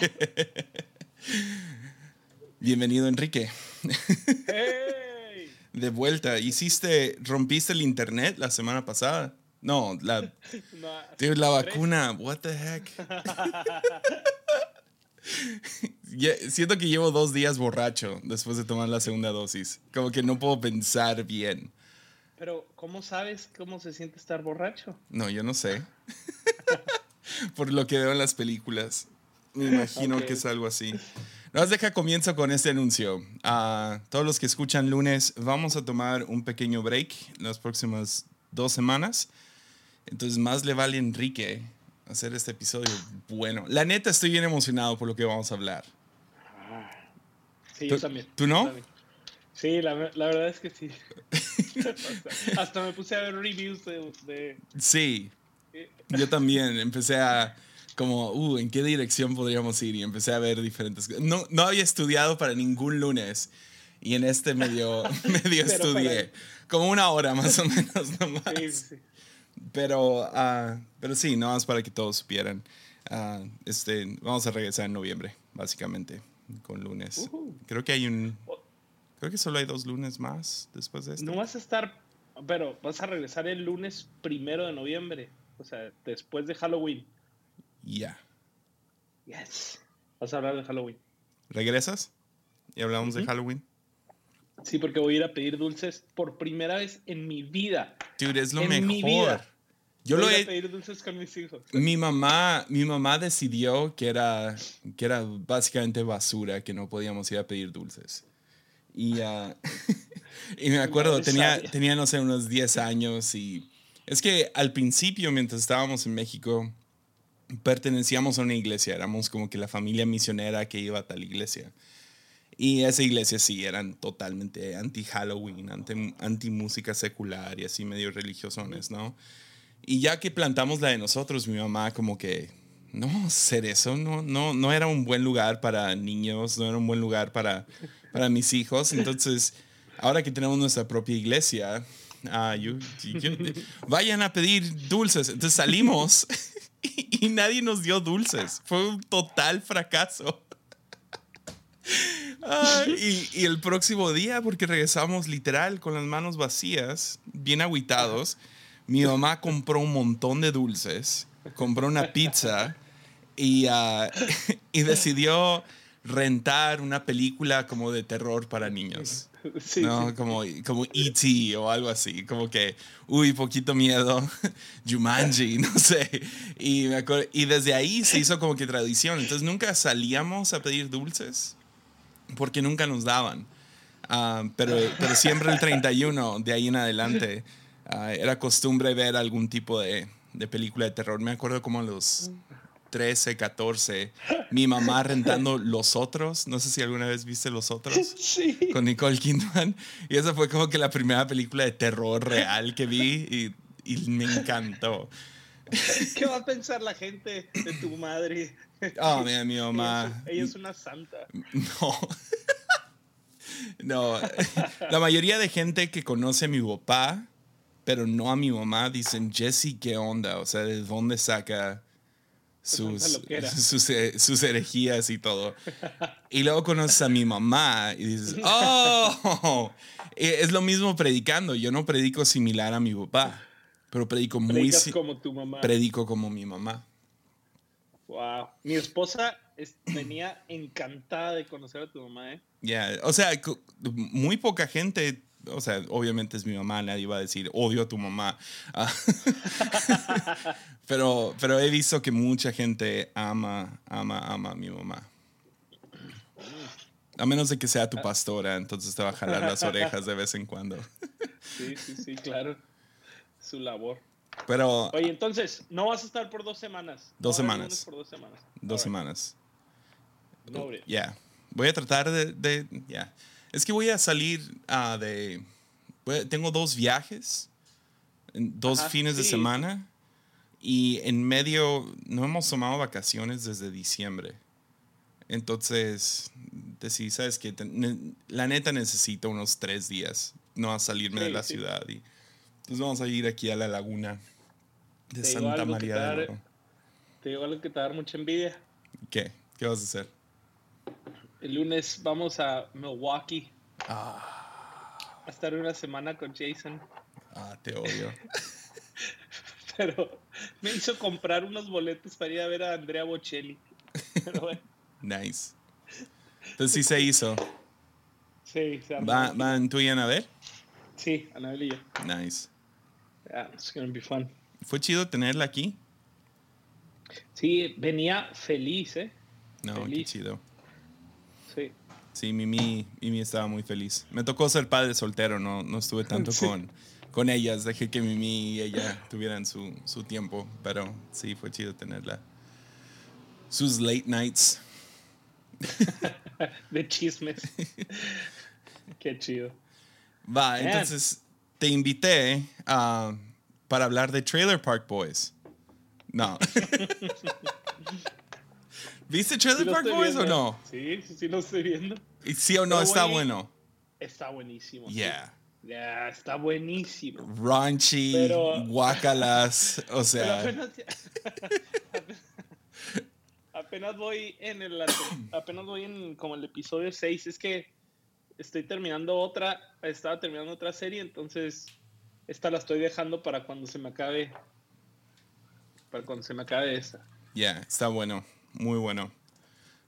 Bienvenido, Enrique. ¡Hey! De vuelta. Hiciste, rompiste el internet la semana pasada. No, la, No, dude, la vacuna. What the heck? Siento que llevo dos días borracho después de tomar la segunda dosis. Como que no puedo pensar bien. Pero, ¿cómo sabes cómo se siente estar borracho? No, yo no sé. Por lo que veo en las películas. Me imagino Ok. que es algo así. Nos deja comienzo con este anuncio. A todos los que escuchan lunes, vamos a tomar un pequeño break las próximas dos semanas. Entonces, más le vale a Enrique hacer este episodio bueno. La neta, estoy bien emocionado por lo que vamos a hablar. Sí, ¿Tú- yo también. tú no? también. Sí, la, la verdad es que sí. hasta, hasta me puse a ver reviews de... de- Sí, yo también empecé a como, uh, ¿en qué dirección podríamos ir? Y empecé a ver diferentes. No, no había estudiado para ningún lunes y en este medio, medio estudié. Como una hora más o menos nomás. sí, sí. Pero, ah, pero sí, no más para que todos supieran. Ah, este, vamos a regresar en noviembre, básicamente, con lunes. Ujú. Creo que hay un... Creo que solo hay dos lunes más después de esto. No vas a estar... Pero vas a regresar el lunes primero de noviembre. O sea, después de Halloween. Ya. Yes. Vas a hablar de Halloween. ¿Regresas? Y hablamos de Ujú. Halloween. Sí, porque voy a ir a pedir dulces por primera vez en mi vida. Dude, es lo En mi mejor. vida. Yo voy lo he, a pedir dulces con mis hijos. mi mamá, mi mamá decidió que era, que era básicamente basura, que no podíamos ir a pedir dulces. Y, ah, y me acuerdo, tenía, tenía, no sé, unos 10 años y es que al principio, mientras estábamos en México, pertenecíamos a una iglesia, éramos como que la familia misionera que iba a tal iglesia. Y esa iglesia sí, eran totalmente anti-Halloween, anti- anti-música secular y así medio religiosones, ¿no? Y ya que plantamos la de nosotros, mi mamá como que, no, hacer eso no, no, no era un buen lugar para niños, no era un buen lugar para, para mis hijos. Entonces, ahora que tenemos nuestra propia iglesia, ah, yo- yo- vayan a pedir dulces. Entonces salimos y, nadie nos dio dulces. Fue un total fracaso. Ah, y, el próximo día, porque regresamos literal con las manos vacías, bien aguitados, mi mamá compró un montón de dulces, compró una pizza y, ah, y decidió rentar una película como de terror para niños. Sí, ¿no? sí. Como, como E.T. o algo así, como que, uy, poquito miedo, Jumanji, no sé. Y, me acuerdo- y desde ahí se hizo como que tradición. Entonces nunca salíamos a pedir dulces porque nunca nos daban. Ah, pero, pero siempre el 31, de ahí en adelante, ah, era costumbre ver algún tipo de, de película de terror. Me acuerdo como a los 13, 14, mi mamá rentando Los Otros. No sé si alguna vez viste Los Otros Sí. con Nicole Kidman. Y esa fue como que la primera película de terror real que vi y, y me encantó. ¿Qué va a pensar la gente de tu madre? Oh, mira, mi Ella mamá. es, ella es una santa. No. No. La mayoría de gente que conoce a mi papá, pero no a mi mamá, dicen, Jesse, ¿qué onda? O sea, ¿de dónde saca sus, sus, eh, sus herejías y todo? Y luego conoces a mi mamá y dices, ¡oh! Es lo mismo predicando. Yo no predico similar a mi papá, pero predico muy... Como tu mamá. Predico como mi mamá. Wow. Mi esposa es- venía encantada de conocer a tu mamá, ¿eh? Ya, o sea, muy poca gente, o sea, obviamente es mi mamá, nadie va a decir odio a tu mamá. Ah, pero, pero he visto que mucha gente ama, ama, ama a mi mamá. A menos de que sea tu pastora, entonces te va a jalar las orejas de vez en cuando. Sí, sí, sí, claro. Su labor. Pero Oye, entonces, no vas a estar por dos semanas. Dos semanas. Por dos semanas. dos semanas. No. Ya. Voy a tratar de. de- ya. Es que voy a salir ah, de. tengo dos viajes, dos Ajá, fines de semana. Y en medio no hemos tomado vacaciones desde diciembre. Entonces, decidí, ¿sabes ne- La neta necesito unos tres días, no a salirme de la sí. ciudad. Y, entonces vamos a ir aquí a la laguna de Te Santa que María de. Te digo algo que te va a dar mucha envidia. ¿Qué? ¿Qué vas a hacer? El lunes vamos a Milwaukee Ah, a estar una semana con Jason. ah, te odio. Pero me hizo comprar unos boletos para ir a ver a Andrea Bocelli. Pero bueno, Nice. Entonces sí se hizo. sí, se. ¿Va- ¿Van tú y Ana a ver? Sí, Anabel y yo. Nice. Yeah, it's gonna be fun. ¿Fue chido tenerla aquí? Sí, venía feliz, ¿eh? No, qué chido. Sí. Mimi, Mimi estaba muy feliz. Me tocó ser padre soltero, no, no estuve tanto Sí. con, con ellas. Dejé que Mimi y ella tuvieran su, su tiempo, pero sí, fue chido tenerla. Sus late nights. De chismes. Qué chido. Va, Man. entonces te invité ah, para hablar de Trailer Park Boys. No. ¿Viste Trailer ¿Sí Park Boys o no? Sí, sí, sí lo estoy viendo. ¿Y ¿Sí o no Pero está bueno? Está buenísimo. sí. Yeah. Ya, está buenísimo. Raunchy, Pero- guacalas, o Pero sea, apenas, apenas voy en el apenas voy en como el episodio 6, es que estoy terminando otra, estaba terminando otra serie, entonces esta la estoy dejando para cuando se me acabe para cuando se me acabe esta. yeah, está bueno, muy bueno.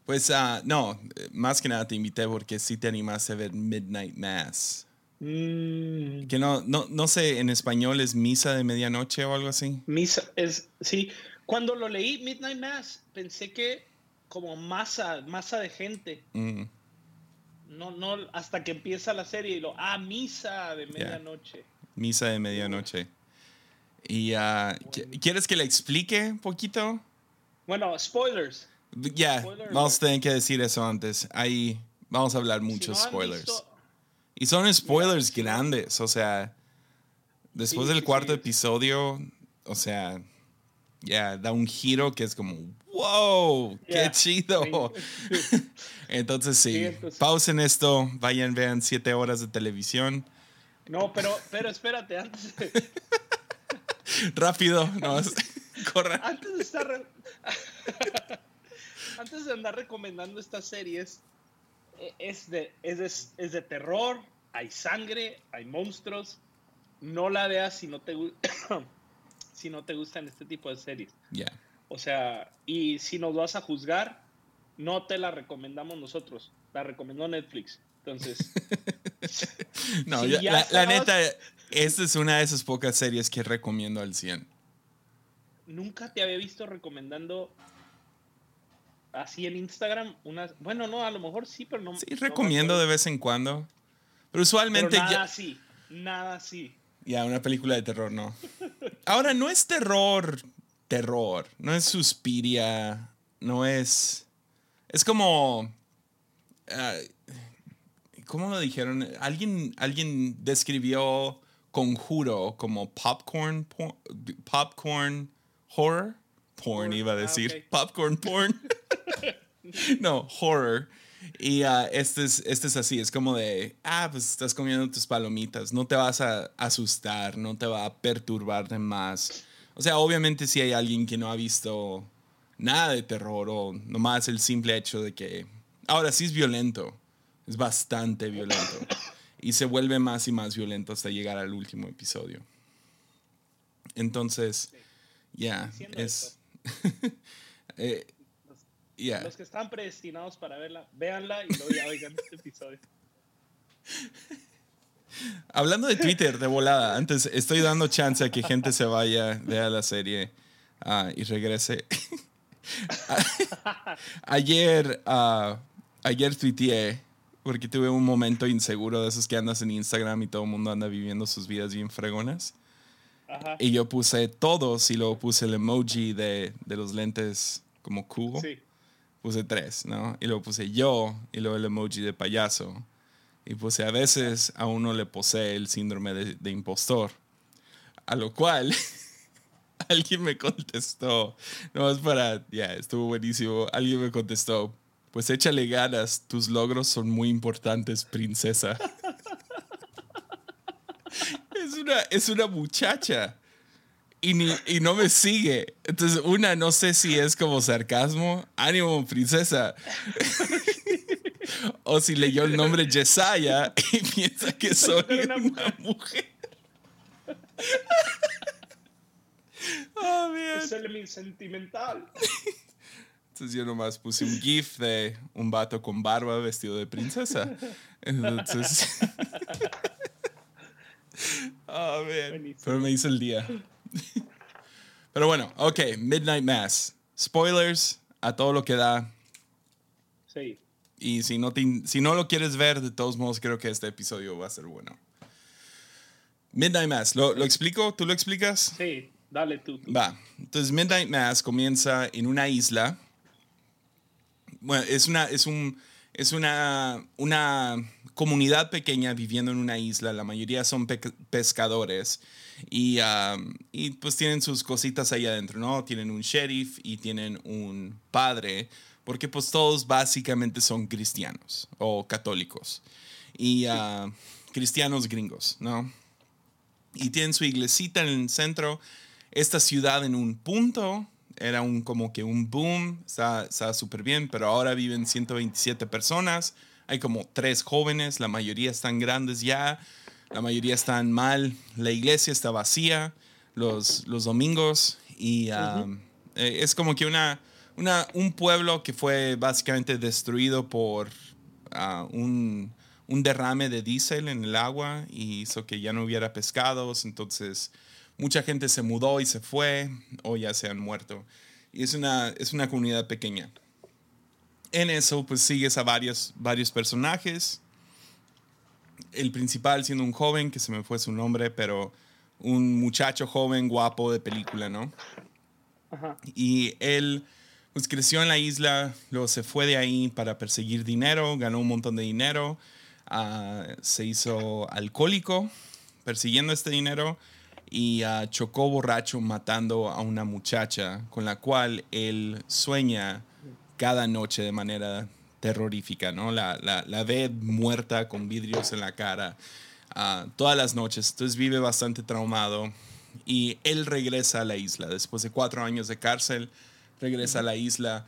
Pues ah, no, más que nada te invité porque sí te animaste a ver Midnight Mass. Mm, Que no, no, no sé, en español es misa de medianoche o algo así. misa es sí, cuando lo leí Midnight Mass, pensé que como masa, masa de gente. Mm, No, no, hasta que empieza la serie y lo, ah, misa de medianoche. misa de medianoche. Y ¿qui- ¿quieres que le explique un poquito? Bueno, spoilers. Ya, Spoiler vamos a tener que decir eso antes. Ahí vamos a hablar muchos Si no spoilers. visto- Y son spoilers grandes, o sea, después Sí, del cuarto sí. episodio, o sea, ya da un giro que es como, wow, qué Yeah. chido. Entonces sí, pausen esto, vayan, vean siete horas de televisión. No, pero, pero espérate, antes Rápido, no, corra. antes de estar antes de andar recomendando estas series, eh, es de, es de, es de terror, hay sangre, hay monstruos. No la veas si no te si no te gustan este tipo de series. Ya, O sea, y si nos vas a juzgar, no te la recomendamos nosotros, la recomendó Netflix. Entonces, no, Si ya- ya la, la neta, esta es una de esas pocas series que recomiendo al 100. Nunca te había visto recomendando así en Instagram unas, bueno, no, a lo mejor sí, pero no. Sí, no recomiendo de vez en cuando. Pero Pero usualmente nada ya, así, nada así. Ya, una película de terror, no. Ahora, no es terror, terror. No es Suspiria. No es. Es como. ¿Cómo lo dijeron? Alguien, alguien describió Conjuro como popcorn. popcorn horror. Porn, Horror, iba a ah, decir. Popcorn porn. no, horror. Y ah, este, es, este es así, es como de, ah, pues estás comiendo tus palomitas, no te vas a asustar, no te va a perturbar de más. O sea, obviamente si hay alguien que no ha visto nada de terror o nomás el simple hecho de que, ahora sí es violento, es bastante violento. Y se vuelve más y más violento hasta llegar al último episodio. Entonces, ya, Diciendo es... eh, ya. Los que están predestinados para verla, véanla y luego ya oigan este episodio. Hablando de Twitter, de volada, antes estoy dando chance a que gente se vaya, vea la serie ah, y regrese. ayer, ah, ayer tuiteé, porque tuve un momento inseguro de esos que andas en Instagram y todo el mundo anda viviendo sus vidas bien fregonas. Ajá. Y yo puse todos y luego puse el emoji de, de los lentes como cubo. Sí. Puse tres, ¿no? Y luego puse yo y luego el emoji de payaso. Y puse a veces a uno le posee el síndrome de, de impostor. A lo cual alguien me contestó, no es para, ya, estuvo buenísimo. Alguien me contestó, pues échale ganas, tus logros son muy importantes, princesa. es, una, es una muchacha. y, ni, y no me sigue. Entonces, una, no sé si es como sarcasmo. Ánimo, princesa. o si leyó el nombre Yesaya y piensa que soy una mujer. oh, Es el sentimental. Entonces yo nomás puse un GIF de un vato con barba vestido de princesa. Entonces. Oh, man. Pero me hizo el día. Pero bueno, ok, Midnight Mass. Spoilers a todo lo que da. Sí. Y si no, si no lo quieres ver, de todos modos, creo que este episodio va a ser bueno. Midnight Mass, ¿lo, ¿lo explico? ¿Tú lo explicas? Sí, dale tú, Va. Entonces, Midnight Mass comienza en una isla. Bueno, es una, es un, es una, una comunidad pequeña viviendo en una isla. La mayoría son pescadores. Y, y, pues tienen sus cositas ahí adentro, ¿no? Tienen un sheriff y tienen un padre porque pues todos básicamente son cristianos o católicos y uh, cristianos gringos, ¿no? Y tienen su iglesita en el centro, esta ciudad en un punto, era un como que un boom, está súper bien, pero ahora viven 127 personas, hay como tres jóvenes, la mayoría están grandes ya, la mayoría están mal, la iglesia está vacía los, los domingos y uh, es como que una una, un pueblo que fue básicamente destruido por ah, un, un, derrame de diésel en el agua y hizo que ya no hubiera pescados. Entonces, mucha gente se mudó y se fue o ya se han muerto. Y es una, es una comunidad pequeña. En eso, pues sigues a varios, varios personajes. El principal siendo un joven, que se me fue su nombre, pero un muchacho joven, guapo de película, ¿no? Y él pues creció en la isla, luego se fue de ahí para perseguir dinero, ganó un montón de dinero, ah, se hizo alcohólico persiguiendo este dinero y ah, chocó borracho matando a una muchacha con la cual él sueña cada noche de manera terrorífica, ¿no? La, la, ve muerta con vidrios en la cara ah, todas las noches, entonces vive bastante traumado y él regresa a la isla después de cuatro años de cárcel regresa a la isla.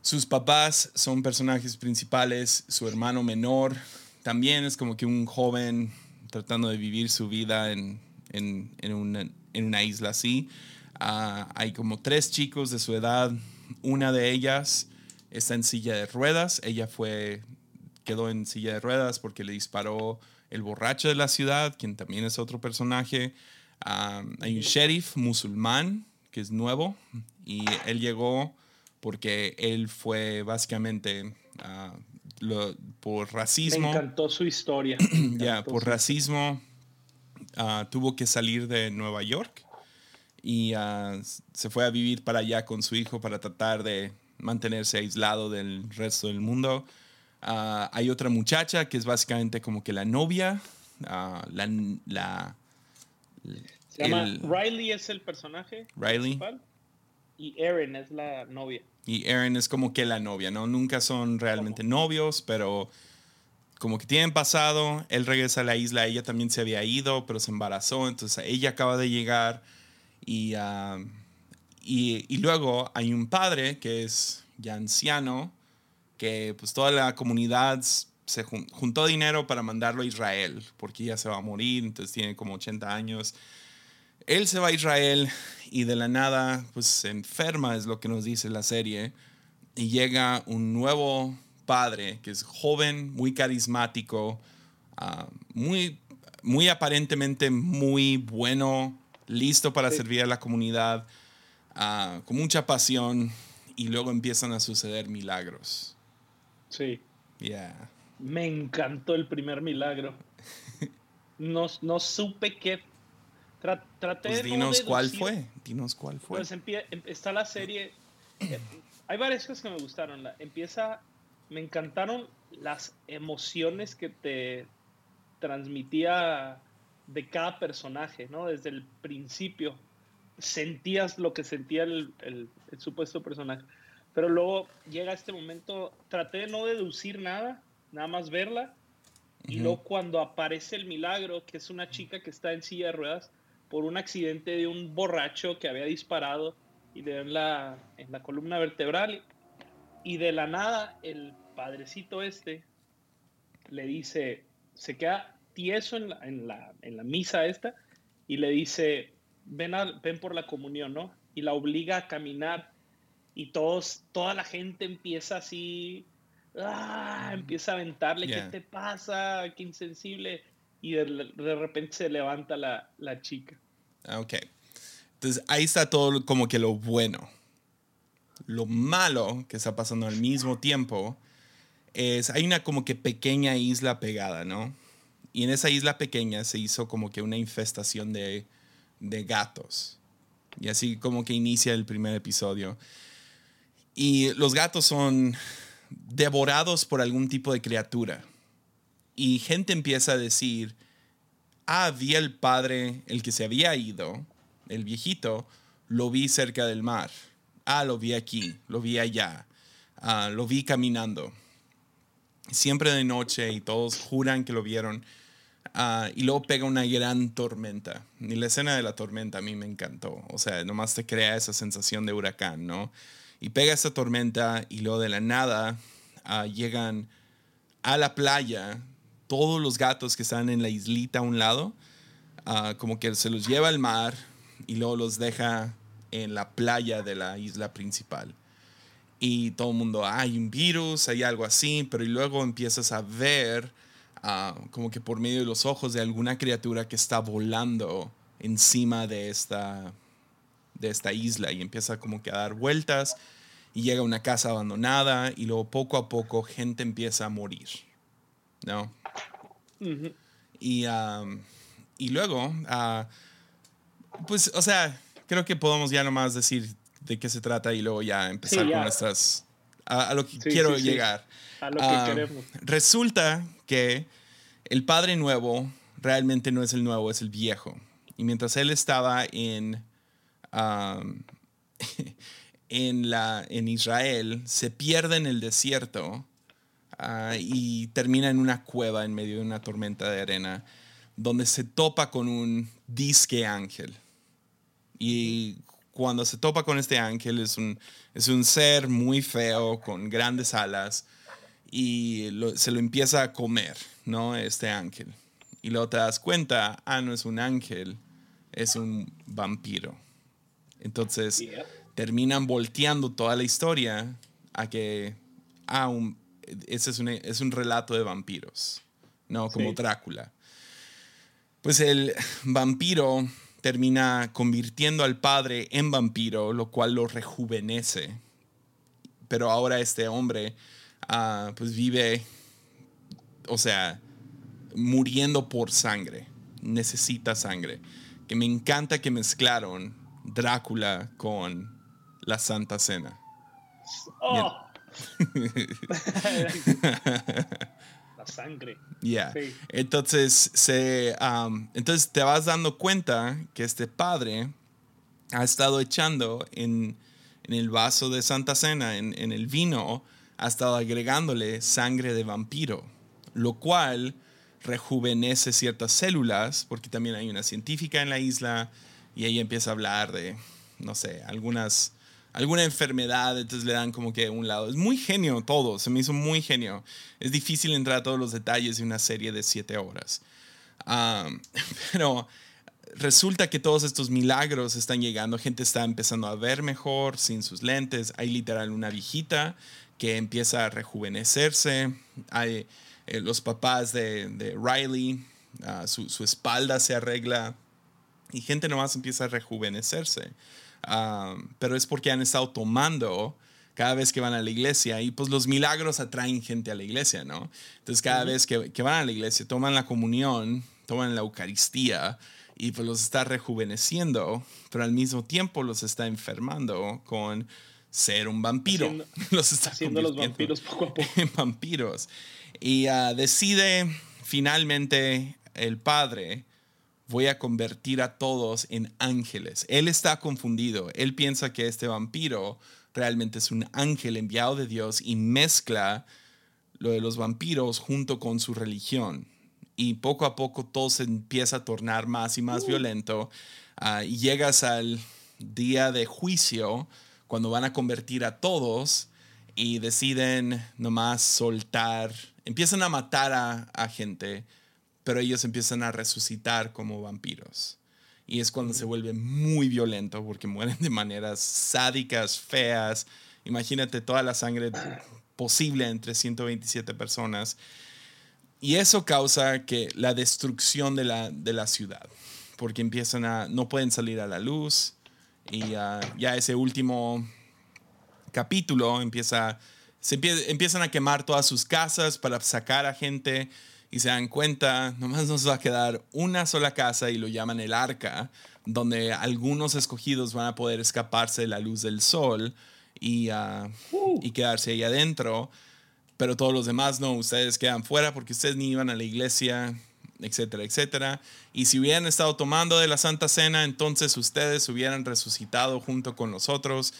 Sus papás son personajes principales, su hermano menor también es como que un joven tratando de vivir su vida en, en, en, una, en una, isla así. Ah, hay como tres chicos de su edad, una de ellas está en silla de ruedas, ella fue, quedó en silla de ruedas porque le disparó el borracho de la ciudad, quien también es otro personaje. Ah, hay un sheriff musulmán que es nuevo, y él llegó porque él fue básicamente ah, por racismo. Me encantó su historia. Ya, por racismo ah, tuvo que salir de Nueva York y ah, se fue a vivir para allá con su hijo para tratar de mantenerse aislado del resto del mundo. hay otra muchacha que es básicamente como que la novia, la, la se llama Riley es el personaje. Riley. Principal, y Erin es la novia. Y Erin es como que la novia, ¿no? Nunca son realmente novios, pero como que tienen pasado. Él regresa a la isla, ella también se había ido, pero se embarazó. Entonces ella acaba de llegar y, ah, y, y, luego hay un padre que es ya anciano, que pues toda la comunidad se juntó dinero para mandarlo a Israel, porque ya se va a morir, entonces tiene como 80 años. Él se va a Israel y de la nada pues se enferma, es lo que nos dice la serie, y llega un nuevo padre que es joven, muy carismático, ah, muy, muy aparentemente muy bueno, listo para servir a la comunidad, ah, con mucha pasión, y luego empiezan a suceder milagros. Sí. Yeah. Me encantó el primer milagro. No, no supe qué traté pues dinos cuál fue, dinos cuál fue. Pues em, está la serie, eh, hay varias cosas que me gustaron. empieza, me encantaron las emociones que te transmitía de cada personaje, ¿no? Desde el principio sentías lo que sentía el, el, supuesto personaje. Pero luego llega este momento, traté de no deducir nada, nada más verla. Y luego cuando aparece el milagro, que es una chica que está en silla de ruedas, por un accidente de un borracho que había disparado y le en la, en la columna vertebral. Y de la nada, el padrecito este le dice, se queda tieso en la, en la, en la misa esta y le dice, ven, ven por la comunión, ¿no? Y la obliga a caminar y todos, toda la gente empieza así, ¡ah! empieza a aventarle, ¿qué te pasa? Qué insensible. Y de, de repente se levanta la, la chica. Ah, ok. Entonces ahí está todo como que lo bueno. Lo malo que está pasando al mismo tiempo es, hay una como que pequeña isla pegada, ¿no? Y en esa isla pequeña se hizo como que una infestación de, de gatos. Y así como que inicia el primer episodio. Y los gatos son devorados por algún tipo de criatura. Y gente empieza a decir, ah, vi el padre, el que se había ido, el viejito, lo vi cerca del mar. Ah, lo vi aquí, lo vi allá, ah, lo vi caminando. Siempre de noche y todos juran que lo vieron. Ah, y luego pega una gran tormenta. Y la escena de la tormenta a mí me encantó. O sea, nomás te crea esa sensación de huracán, ¿no? Y pega esa tormenta y luego de la nada ah, llegan a la playa todos los gatos que están en la islita a un lado, ah, como que se los lleva al mar y luego los deja en la playa de la isla principal. Y todo el mundo, hay un virus, hay algo así, pero y luego empiezas a ver ah, como que por medio de los ojos de alguna criatura que está volando encima de esta, de esta isla y empieza como que a dar vueltas y llega a una casa abandonada y luego poco a poco gente empieza a morir, ¿no? y, y luego, ah, pues, o sea, creo que podemos ya nomás decir de qué se trata y luego ya empezar con nuestras... A, lo que quiero llegar. A lo que ah, queremos. Resulta que el padre nuevo realmente no es el nuevo, es el viejo. Y mientras él estaba en, en, la, en Israel, se pierde en el desierto ah, y termina en una cueva en medio de una tormenta de arena, donde se topa con un disque ángel. Y cuando se topa con este ángel es un, es un ser muy feo, con grandes alas, y se lo empieza a comer, ¿no? Este ángel. Y luego te das cuenta, ah, no es un ángel, es un vampiro. Entonces, terminan volteando toda la historia a que, ah, un, ese es un, es un relato de vampiros, ¿no? Como Drácula. Pues el vampiro termina convirtiendo al padre en vampiro, lo cual lo rejuvenece. Pero ahora este hombre, ah, pues vive, o sea, muriendo por sangre. Necesita sangre. Que me encanta que mezclaron Drácula con la Santa Cena. Oh. la sangre. Yeah. Entonces, se, um, entonces te vas dando cuenta que este padre ha estado echando en, en el vaso de Santa Cena, en, en, el vino, ha estado agregándole sangre de vampiro, lo cual rejuvenece ciertas células, porque también hay una científica en la isla y ella empieza a hablar de, no sé, algunas alguna enfermedad, entonces le dan como que un lado. Es muy genio todo, se me hizo muy genio. Es difícil entrar a todos los detalles de una serie de siete horas. pero resulta que todos estos milagros están llegando, gente está empezando a ver mejor sin sus lentes, hay literal una viejita que empieza a rejuvenecerse, hay eh, los papás de, Riley, ah, su, su espalda se arregla y gente nomás empieza a rejuvenecerse pero es porque han estado tomando cada vez que van a la iglesia y pues los milagros atraen gente a la iglesia, ¿no? Entonces cada vez que, que, van a la iglesia toman la comunión, toman la Eucaristía y pues los está rejuveneciendo, pero al mismo tiempo los está enfermando con ser un vampiro. Haciendo, los está haciendo los vampiros poco a poco. En vampiros. Y ah, decide finalmente el padre voy a convertir a todos en ángeles. Él está confundido. Él piensa que este vampiro realmente es un ángel enviado de Dios y mezcla lo de los vampiros junto con su religión. y poco a poco todo se empieza a tornar más y más violento ah, y llegas al día de juicio cuando van a convertir a todos y deciden nomás soltar, empiezan a matar a, gente, pero ellos empiezan a resucitar como vampiros. Y es cuando se vuelve muy violento porque mueren de maneras sádicas, feas. Imagínate toda la sangre posible entre 127 personas. Y eso causa que la destrucción de la, de la ciudad, porque empiezan a, no pueden salir a la luz y ya ese último capítulo empieza, se empiezan a quemar todas sus casas para sacar a gente y se dan cuenta, nomás nos va a quedar una sola casa y lo llaman el arca, donde algunos escogidos van a poder escaparse de la luz del sol y, uh, y quedarse ahí adentro, pero todos los demás no, ustedes quedan fuera porque ustedes ni iban a la iglesia, etcétera, etcétera. Y si hubieran estado tomando de la Santa Cena, entonces ustedes hubieran resucitado junto con nosotros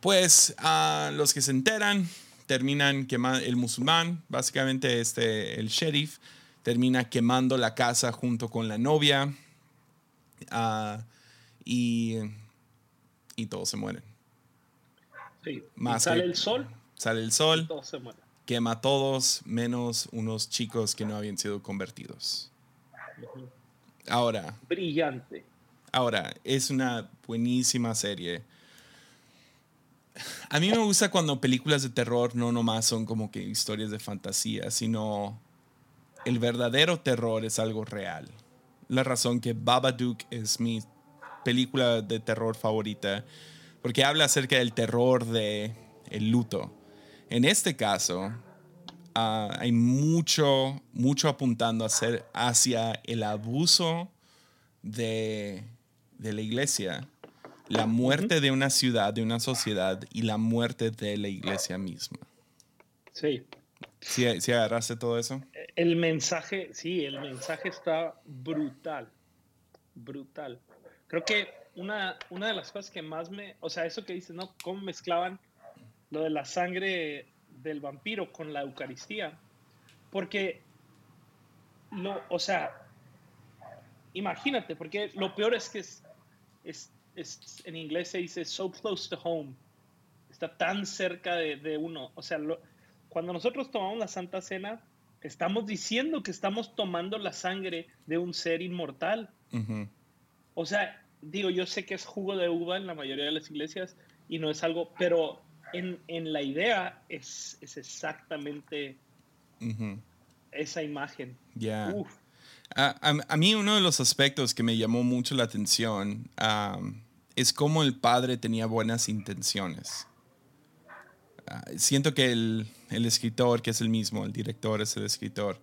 pues a los que se enteran terminan quemando, el musulmán, básicamente este, el sheriff, termina quemando la casa junto con la novia ah, y, y todos se mueren. Sí. sale el sol. Sale el sol. Quema a todos menos unos chicos que no habían sido convertidos. Ahora. Brillante. Ahora, es una buenísima serie a mí me gusta cuando películas de terror no nomás son como que historias de fantasía, sino el verdadero terror es algo real. La razón que Babadook es mi película de terror favorita, porque habla acerca del terror de el luto. En este caso, ah, hay mucho, mucho apuntando hacia el abuso de, de la iglesia la muerte de una ciudad, de una sociedad y la muerte de la iglesia misma. Sí. ¿Sí, ¿Sí, agarraste todo eso? El mensaje, sí, el mensaje está brutal. Brutal. Creo que una, una de las cosas que más me. O sea, eso que dices, ¿no? Cómo mezclaban lo de la sangre del vampiro con la Eucaristía. Porque. Lo, o sea, imagínate, porque lo peor es que es, es en inglés se dice so close to home. Está tan cerca de, uno. O sea, cuando nosotros tomamos la Santa Cena, estamos diciendo que estamos tomando la sangre de un ser inmortal. O sea, digo, yo sé que es jugo de uva en la mayoría de las iglesias y no es algo, pero en, la idea es, exactamente esa imagen. Ya. A, mí uno de los aspectos que me llamó mucho la atención es como el padre tenía buenas intenciones. Ah, siento que el, escritor, que es el mismo, el director es el escritor,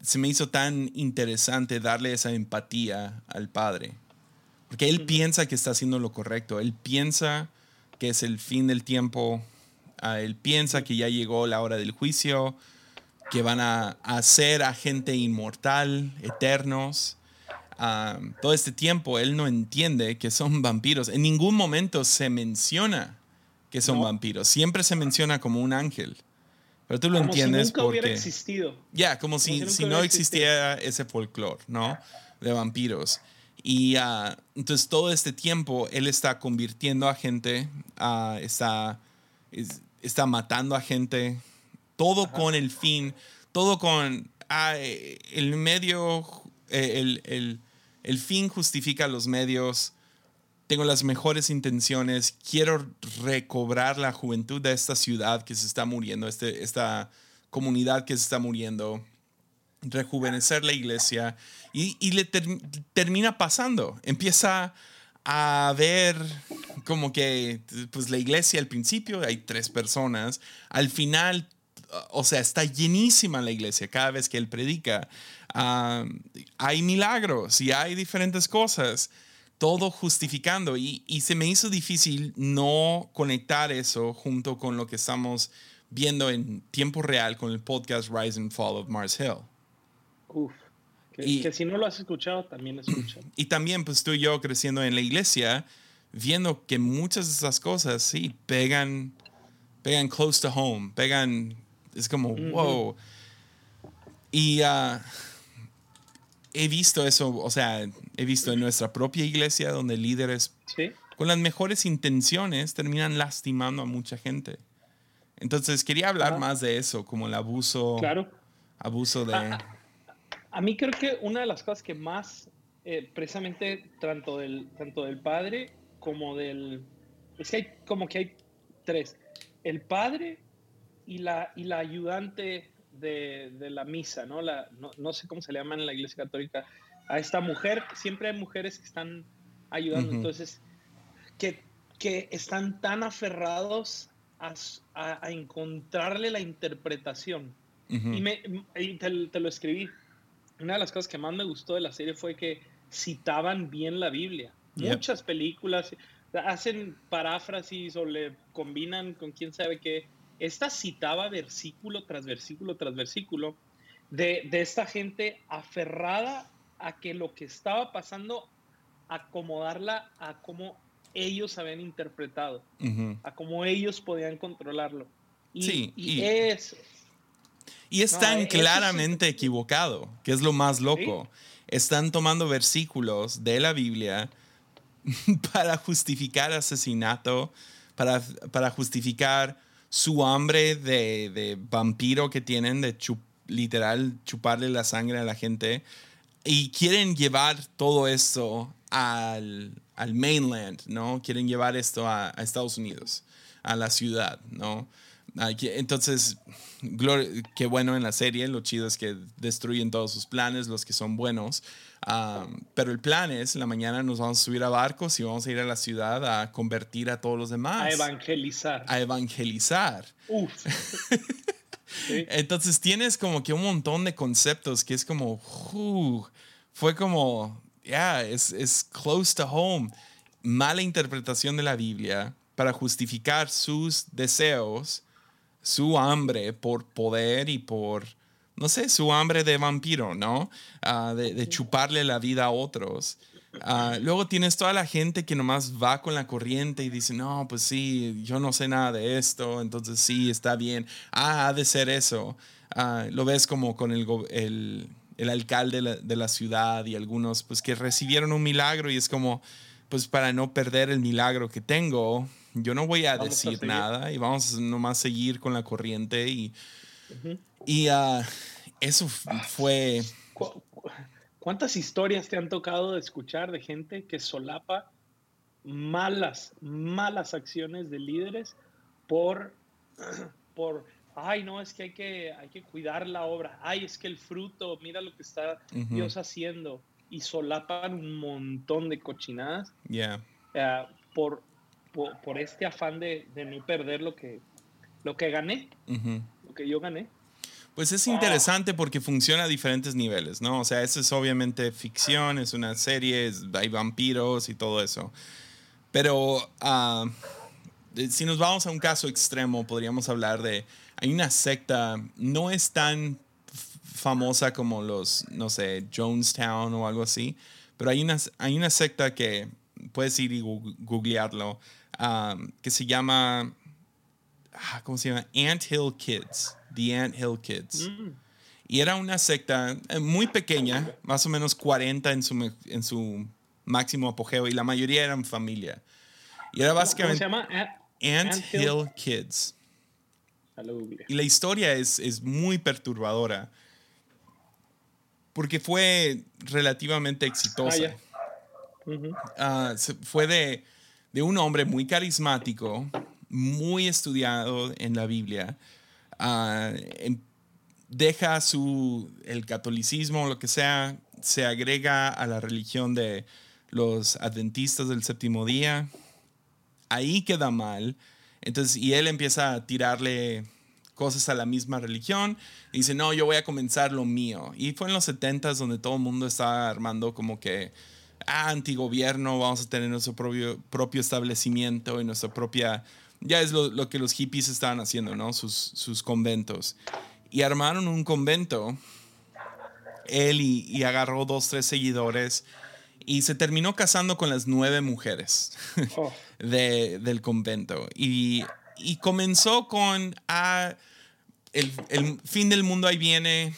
se me hizo tan interesante darle esa empatía al padre. Porque él piensa que está haciendo lo correcto, él piensa que es el fin del tiempo, ah, él piensa que ya llegó la hora del juicio, que van a hacer a gente inmortal, eternos todo este tiempo, él no entiende que son vampiros. En ningún momento se menciona que son vampiros. Siempre se menciona como un ángel. Pero tú lo entiendes si nunca hubiera existido. Ya, como, si, si, no existiera ese folclore, ¿no? De vampiros. Y uh, entonces todo este tiempo él está convirtiendo a gente, uh, está, está matando a gente, todo con el fin, todo con uh, el medio, eh, el, el, el fin justifica los medios, tengo las mejores intenciones, quiero recobrar la juventud de esta ciudad que se está muriendo, este, esta comunidad que se está muriendo, rejuvenecer la iglesia. Y, le termina pasando, empieza a ver como que pues la iglesia al principio hay tres personas, al final o sea, está llenísima la iglesia cada vez que él predica. Hay milagros y hay diferentes cosas, todo justificando. Y, se me hizo difícil no conectar eso junto con lo que estamos viendo en tiempo real con el podcast Rise and Fall of Mars Hill. Uf. Que, y, que si no lo has escuchado, también escucha. Y también, pues tú y yo creciendo en la iglesia, viendo que muchas de esas cosas, sí, pegan, pegan close to home, pegan, es como, wow. Y ah, he visto eso, o sea, he visto en nuestra propia iglesia donde líderes con las mejores intenciones terminan lastimando a mucha gente. Entonces quería hablar Ah. más de eso, como el abuso, Claro. abuso de... A mí creo que una de las cosas que más, eh, precisamente, tanto del, tanto del padre como del... Es que hay como que hay tres. El padre y la, y la ayudante de, de la misa, ¿no? La, no, no sé cómo se le llama en la iglesia católica. A esta mujer, siempre hay mujeres que están ayudando. Ujú. Entonces, que, que están tan aferrados a, a- a encontrarle la interpretación. Y, me, y te, te lo escribí. Una de las cosas que más me gustó de la serie fue que citaban bien la Biblia. Yep. Muchas películas hacen paráfrasis o le combinan con quién sabe qué. Esta citaba versículo tras versículo tras versículo de, de esta gente aferrada a que lo que estaba pasando, acomodarla a cómo ellos habían interpretado, a cómo ellos podían controlarlo. Y, Sí, y y- es, Y están e- eso sí. claramente equivocados, que es lo más loco. Están tomando versículos de la Biblia para justificar asesinato, para, para justificar su hambre de, de vampiro que tienen, de chup- literal chuparle la sangre a la gente. Y quieren llevar todo esto al, al mainland, ¿no? Quieren llevar esto a, a Estados Unidos, a la ciudad, ¿no? Que- Entonces, glor- qué bueno en la serie, lo chido es que destruyen todos sus planes, los que son buenos. Ah, pero el plan es, en la mañana nos vamos a subir a barcos y vamos a ir a la ciudad a convertir a todos los demás. a evangelizar. a evangelizar. Uf. Sí. Entonces tienes como que un montón de conceptos que es como, uh, fue como, ya, es, es close to home. Mala interpretación de la Biblia para justificar sus deseos, su hambre por poder y por, no sé, su hambre de vampiro, ¿no? Ah, de, de chuparle la vida a otros. Ah, luego tienes toda la gente que nomás va con la corriente y dice, no, pues sí, yo no sé nada de esto, entonces sí, está bien. Ah, ha de ser eso. Ah, lo ves como con el, el, el alcalde de la, de la ciudad y algunos pues que recibieron un milagro y es como, pues para no perder el milagro que tengo, yo no voy a Vamos a decir seguir. nada y vamos nomás a seguir con la corriente y, Ujú. y ah, eso fue... ¿Cu- cu- ¿Cuántas historias te han tocado de escuchar de gente que solapa malas, malas acciones de líderes por, por, ay, no, es que hay, que hay que cuidar la obra, ay, es que el fruto, mira lo que está Ujú. Dios haciendo, y solapan un montón de cochinadas Yeah. eh, por, por, por este afán de, de no perder lo que, lo que gané, Ujú. lo que yo gané. Pues es Ah. interesante porque funciona a diferentes niveles, ¿no? O sea, eso es obviamente ficción, es una serie, es- hay vampiros y todo eso. Pero de- si nos vamos a un caso extremo, podríamos hablar de, hay una secta, no es tan famosa como los, no sé, Jonestown o algo así, pero hay una, hay una secta que puedes ir y googlearlo, ah, que se llama, ah, ¿cómo se llama? Ant Hill Kids, The Ant Hill Kids. Mm. Y era una secta eh, muy pequeña, más o menos 40 en su, en su máximo apogeo, y la mayoría eran familia. Y era ¿Cómo- ¿Cómo básicamente se llama? Ant Ant Hill Hill? Kids. Y la historia es, es muy perturbadora, porque fue relativamente exitosa. Ah. Ujú. Ah, fue de, de un hombre muy carismático, muy estudiado en la Biblia. Ah, em- deja su, el catolicismo lo que sea, se agrega a la religión de los adventistas del séptimo día. Ahí queda mal. Entonces, y él empieza a tirarle cosas a la misma religión. Y dice, no, yo voy a comenzar lo mío. Y fue en los 70s donde todo el mundo estaba armando como que, antigobierno, vamos a tener nuestro propio, propio establecimiento y nuestra propia... Ya es lo, lo que los hippies estaban haciendo, ¿no? Sus, sus conventos. Y armaron un convento, él y, y agarró dos, tres seguidores y se terminó casando con las nueve mujeres Oh, de- del convento. Y, y comenzó con, ah, el, el fin del mundo ahí viene,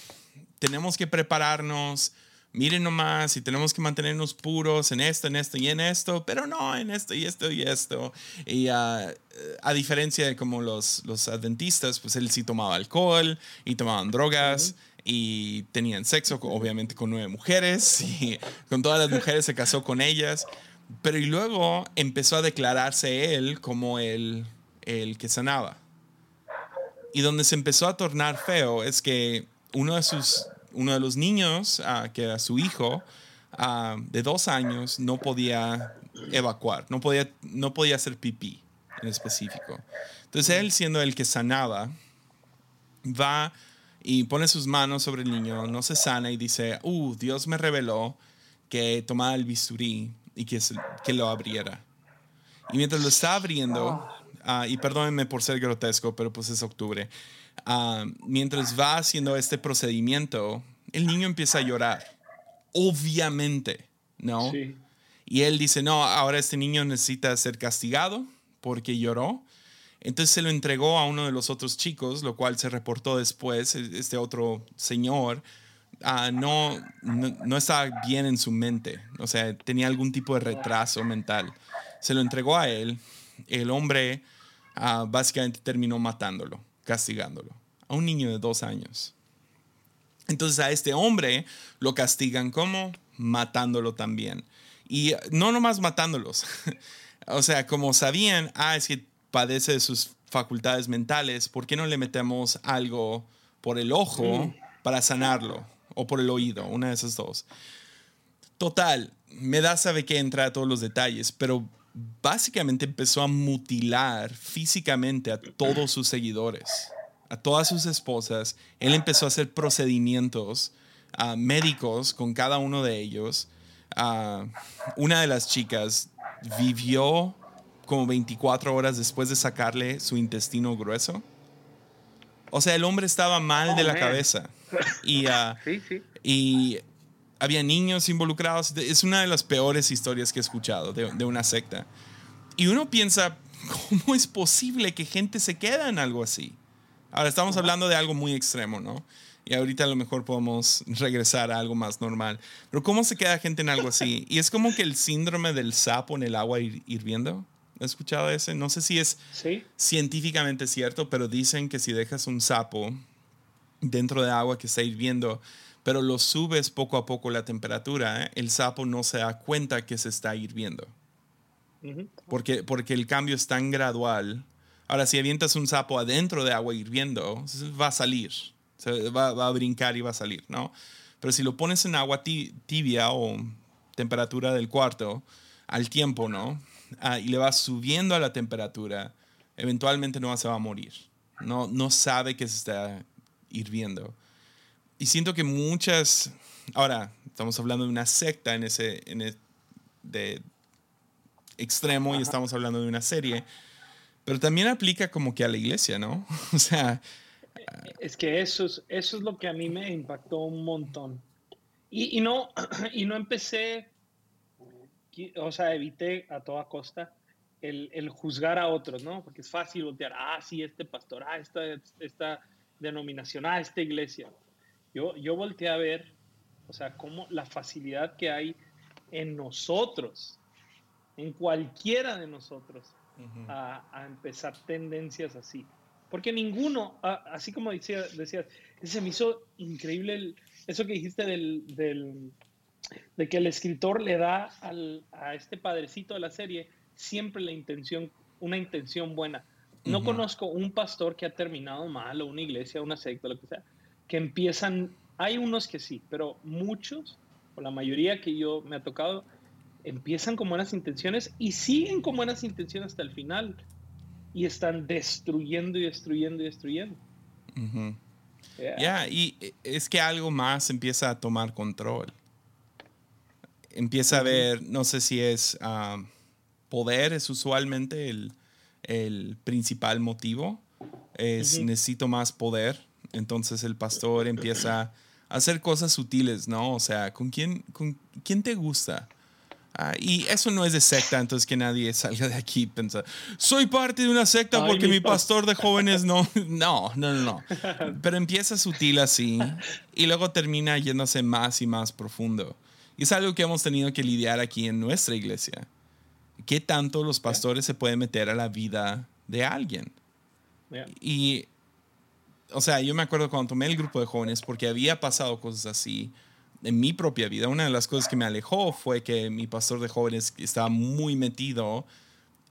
tenemos que prepararnos, miren nomás, y tenemos que mantenernos puros en esto, en esto y en esto, pero no en esto y esto y esto. Y ah, a diferencia de como los, los adventistas, pues él sí tomaba alcohol y tomaban drogas. Y tenían sexo, obviamente, con nueve mujeres. Y con todas las mujeres se casó con ellas. Pero y luego empezó a declararse él como el, el que sanaba. Y donde se empezó a tornar feo es que uno de sus uno de los niños, ah, que era su hijo, ah, de dos años, no podía evacuar, no podía, no podía hacer pipí en específico. Entonces él, siendo el que sanaba, va y pone sus manos sobre el niño, no se sana y dice, uh, Dios me reveló que tomara el bisturí y que, que lo abriera. Y mientras lo está abriendo, ah, y perdónenme por ser grotesco, pero pues es octubre, Ah, mientras va haciendo este procedimiento, el niño empieza a llorar. Obviamente, ¿no? Y él dice, no, ahora este niño necesita ser castigado porque lloró. Entonces se lo entregó a uno de los otros chicos, lo cual se reportó después. E-, este otro señor ah, no, no, estaba bien en su mente, o sea, tenía algún tipo de retraso mental. Se lo entregó a él. El hombre ah, básicamente terminó matándolo castigándolo. A un niño de dos años. Entonces a este hombre lo castigan como matándolo también. Y no nomás matándolos. o sea, como sabían, ah, es que padece de sus facultades mentales, ¿por qué no le metemos algo por el ojo mm. para sanarlo? O por el oído, una de esas dos. Total, me da sabe que entra a todos los detalles, pero básicamente empezó a mutilar físicamente a todos sus seguidores, a todas sus esposas. Él empezó a hacer procedimientos uh, médicos con cada uno de ellos. Uh, una de las chicas vivió como 24 horas después de sacarle su intestino grueso. O sea, el hombre estaba mal de la oh, cabeza. Y, uh, sí, sí. y había niños involucrados. Es una de las peores historias que he escuchado de, una secta. Y uno piensa, ¿cómo es posible que gente se quede en algo así? Ahora estamos hablando de algo muy extremo, ¿no? Y ahorita a lo mejor podemos regresar a algo más normal. Pero ¿cómo se queda gente en algo así? Y es como que el síndrome del sapo en el agua hirviendo. ¿Has escuchado ese? No sé si es científicamente cierto, pero dicen que si dejas un sapo dentro de agua que está hirviendo, pero lo subes poco a poco la temperatura, ¿eh? el sapo no se da cuenta que se está hirviendo. porque, porque el cambio es tan gradual. Ahora, si avientas un sapo adentro de agua hirviendo, va a salir, va, va, a brincar y va a salir, ¿no? Pero si lo pones en agua tibia o temperatura del cuarto, al tiempo, ¿no? Ah, y le vas subiendo a la temperatura, eventualmente no se va a morir. No, no sabe que se está hirviendo. Y siento que muchas, ahora estamos hablando de una secta en ese, en e, de extremo y estamos hablando de una serie, pero también aplica como que a la iglesia, ¿no? o sea... Es que eso es, eso es lo que a mí me impactó un montón. Y, y no, y no empecé, o sea, evité a toda costa el, el, juzgar a otros, ¿no? Porque es fácil voltear, ah, sí, este pastor, ah, esta, esta denominación, ah, esta iglesia. Yo, yo volteé a ver, o sea, cómo la facilidad que hay en nosotros, en cualquiera de nosotros, a, empezar tendencias así. Porque ninguno, así como decía, decías, se me hizo increíble eso que dijiste del, del, de que el escritor le da al, a este padrecito de la serie siempre la intención, una intención buena. No conozco un pastor que ha terminado mal o una iglesia, una secta, lo que sea, que empiezan, hay unos que sí, pero muchos, o la mayoría que yo me ha tocado, empiezan con buenas intenciones y siguen con buenas intenciones hasta el final y están destruyendo y destruyendo y destruyendo. Ya, y es que algo más empieza a tomar control. Empieza a ver, no sé si es ah, poder, es usualmente el, el principal motivo. Es necesito más poder entonces el pastor empieza a hacer cosas sutiles, ¿no? O sea, ¿con quién, con quién te gusta? Ah, y eso no es de secta, entonces que nadie salga de aquí piensa, soy parte de una secta porque mi pastor de jóvenes no. No, no, no, no. Pero empieza sutil así y luego termina yéndose más y más profundo. Y es algo que hemos tenido que lidiar aquí en nuestra iglesia. ¿Qué tanto los pastores se pueden meter a la vida de alguien? Y, o sea, yo me acuerdo cuando tomé el grupo de jóvenes porque había pasado cosas así en mi propia vida. Una de las cosas que me alejó fue que mi pastor de jóvenes estaba muy metido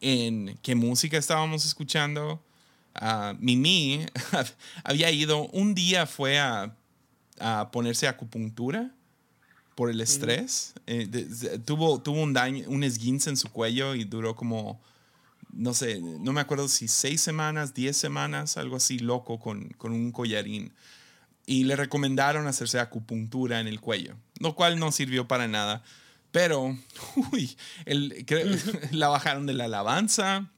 en qué música estábamos escuchando. Uh, Mimi había ido, un día fue a, a ponerse acupuntura por el estrés. Eh, tuvo, tuvo un daño, un esguince en su cuello y duró como, no sé, no me acuerdo si seis semanas, diez semanas, algo así loco con, con un collarín. Y le recomendaron hacerse acupuntura en el cuello, lo cual no sirvió para nada. Pero, uy, el, la bajaron de la alabanza.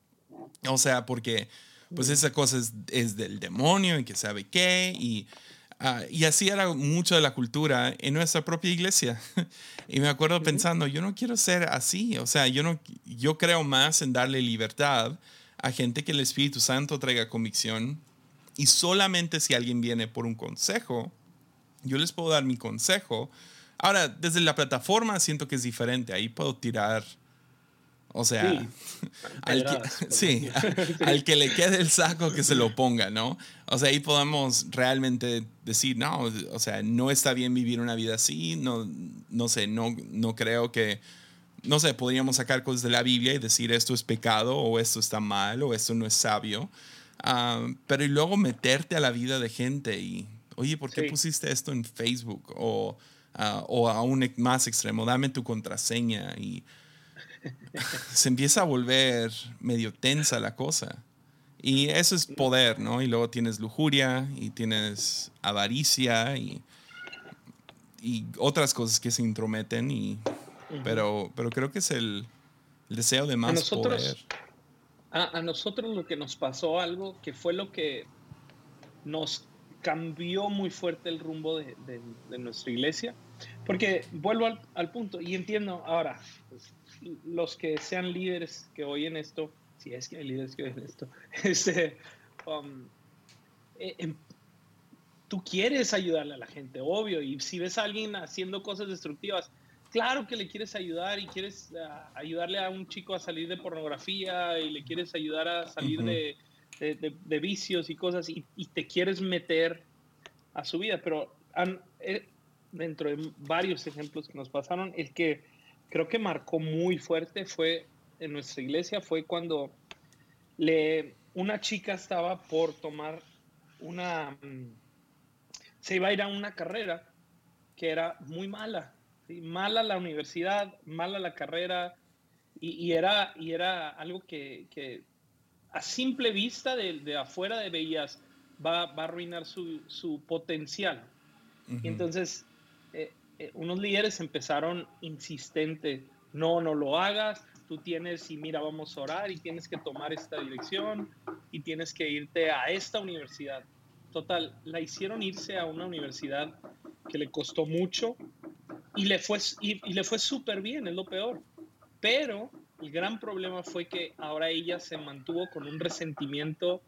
O sea, porque pues esa cosa es, es del demonio y que sabe qué. Y Ah, y así era mucho de la cultura en nuestra propia iglesia. y me acuerdo pensando, yo no quiero ser así. O sea, yo, no, yo creo más en darle libertad a gente que el Espíritu Santo traiga convicción. Y solamente si alguien viene por un consejo, yo les puedo dar mi consejo. Ahora, desde la plataforma siento que es diferente. Ahí puedo tirar o sea, al, que, sí, al que le quede el saco que se lo ponga, ¿no? O sea, ahí podemos realmente decir, no, o sea, no está bien vivir una vida así, no, no sé, no, no creo que, no sé, podríamos sacar cosas de la Biblia y decir esto es pecado o esto está mal o esto no es sabio, ah, pero y luego meterte a la vida de gente y, oye, ¿por qué pusiste esto en Facebook? O, uh, o aún más extremo, dame tu contraseña y se empieza a volver medio tensa la cosa. Y eso es poder, ¿no? Y luego tienes lujuria y tienes avaricia y, y otras cosas que se intrometen. Y, pero, pero creo que es el, deseo de más poder. A, a, nosotros lo que nos pasó algo que fue lo que nos cambió muy fuerte el rumbo de, de, nuestra iglesia. Porque vuelvo al, al, punto y entiendo ahora, los que sean líderes que oyen esto, si es que hay líderes que oyen esto, este, um, eh, em, tú quieres ayudarle a la gente, obvio, y si ves a alguien haciendo cosas destructivas, claro que le quieres ayudar y quieres ah, ayudarle a un chico a salir de pornografía y le quieres ayudar a salir de, de, vicios y cosas y, te quieres meter a su vida, pero eh, dentro de varios ejemplos que nos pasaron, el que creo que marcó muy fuerte fue en nuestra iglesia, fue cuando le, una chica estaba por tomar una, mm, se iba a ir a una carrera que era muy mala, mala la universidad, mala la carrera, y, era, y era algo que, a simple vista de, afuera de veías va, va a arruinar su, su potencial. Y entonces eh, unos líderes empezaron insistente, no, no lo hagas, tú tienes y mira, vamos a orar y tienes que tomar esta dirección y tienes que irte a esta universidad. Total, la hicieron irse a una universidad que le costó mucho y le fue, y, y le fue súper bien, es lo peor. Pero el gran problema fue que ahora ella se mantuvo con un resentimiento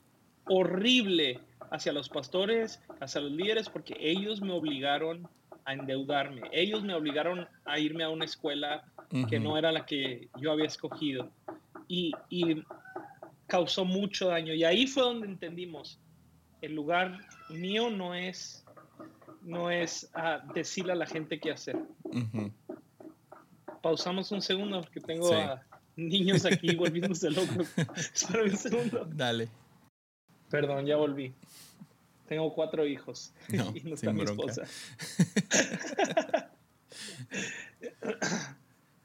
horrible hacia los pastores, hacia los líderes, porque ellos me obligaron a endeudarme. Ellos me obligaron a irme a una escuela que no era la que yo había escogido. Y, causó mucho daño. Y ahí fue donde entendimos, el lugar mío no es, no es decirle a la gente qué hacer. Pausamos un segundo, porque tengo a niños aquí volviéndose locos. Un segundo. Dale. Perdón, ya volví. Tengo cuatro hijos no, y no está mi esposa.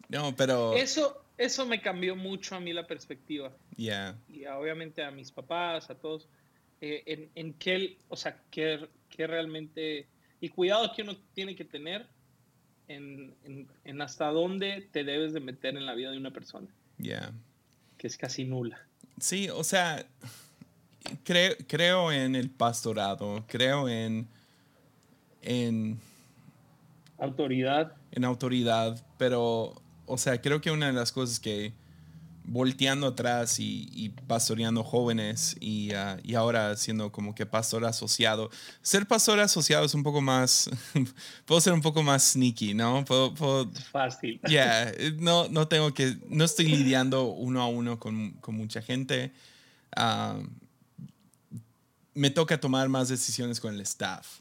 no, pero... Eso, eso me cambió mucho a mí la perspectiva. Ya. Y obviamente a mis papás, a todos, eh, en, en qué, o sea, qué, qué, realmente... Y cuidado que uno tiene que tener en, en, en, hasta dónde te debes de meter en la vida de una persona. Ya. Que es casi nula. Sí, o sea creo, creo en el pastorado, creo en, en autoridad. En autoridad, pero o sea, creo que una de las cosas que volteando atrás y, pastoreando jóvenes y, ah, y, ahora siendo como que pastor asociado. Ser pastor asociado es un poco más, puedo ser un poco más sneaky, ¿no? Puedo, Fácil. Yeah, no, no tengo que, no estoy lidiando uno a uno con, con mucha gente. Ah, me toca tomar más decisiones con el staff.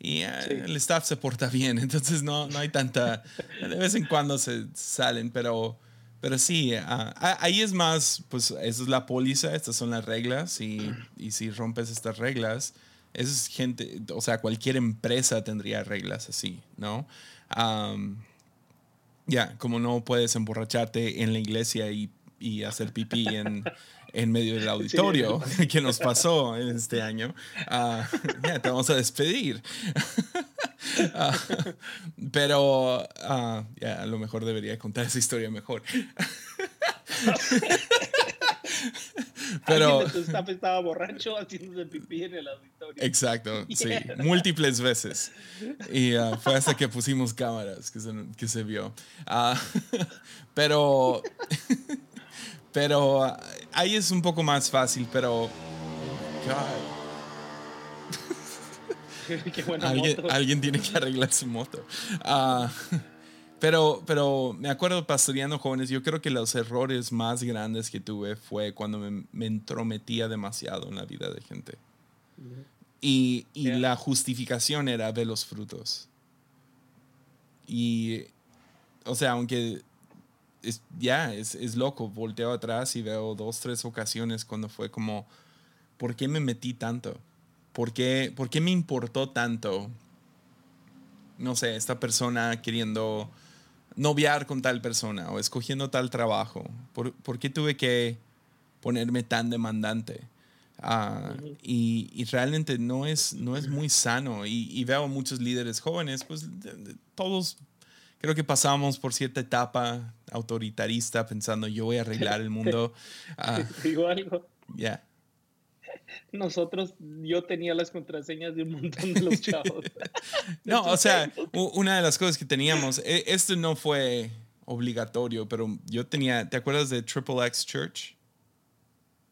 Y ah, el staff se porta bien, entonces no, no hay tanta, de vez en cuando se salen, pero pero sí, ah, ahí es más, pues esa es la póliza, estas son las reglas y, y si rompes estas reglas, es gente, o sea, cualquier empresa tendría reglas así, ¿no? ya, como no puedes emborracharte en la iglesia y, y hacer pipí en, en medio del auditorio que nos pasó en este año, uh, ya te vamos a despedir. Ah, pero uh, ya a lo mejor debería contar esa historia mejor. pero estaba borracho haciéndose pipí en el auditorio. Exacto, sí, múltiples veces. Y fue hasta que pusimos cámaras que se, que se vio. pero pero ah, ahí es un poco más fácil, pero. Qué buena ¿Alguien, moto. alguien tiene que arreglar su moto. Uh, pero, pero me acuerdo pastoreando jóvenes, yo creo que los errores más grandes que tuve fue cuando me, me entrometía demasiado en la vida de gente. Y, y la justificación era ver los frutos. Y, o sea, aunque es, ya, es, es, loco. Volteo atrás y veo dos, tres ocasiones cuando fue como, ¿por qué me metí tanto? ¿Por qué, ¿por qué me importó tanto? No sé, esta persona queriendo noviar con tal persona o escogiendo tal trabajo. ¿Por, por qué tuve que ponerme tan demandante? Uh, y, y, realmente no es, no es muy sano. Y, y veo muchos líderes jóvenes, pues todos creo que pasamos por cierta etapa autoritarista pensando yo voy a arreglar el mundo. Uh, Digo algo. Ya. Nosotros, yo tenía las contraseñas de un montón de los chavos. no, o sea, una de las cosas que teníamos, e, esto no fue obligatorio, pero yo tenía, ¿te acuerdas de Triple X Church?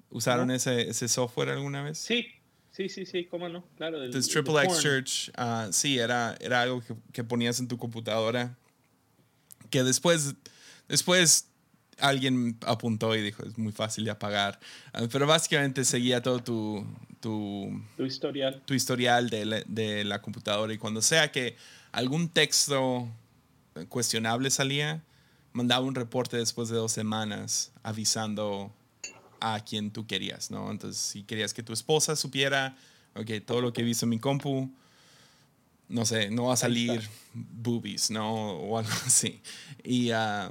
¿Usaron ese, ese software alguna vez? Sí, Sí, sí, sí, cómo no, claro. Entonces, Triple X Church, uh, sí, era, era algo que, que, ponías en tu computadora que después, después alguien apuntó y dijo, es muy fácil de apagar. Ah, pero básicamente seguía todo tu, tu, tu historial, tu historial de la, de la computadora y cuando sea que algún texto cuestionable salía, mandaba un reporte después de dos semanas avisando a quien tú querías, ¿no? Entonces, si querías que tu esposa supiera, ok, todo lo que he visto en mi compu, no sé, no va a salir boobies, ¿no? O algo así. Y, uh,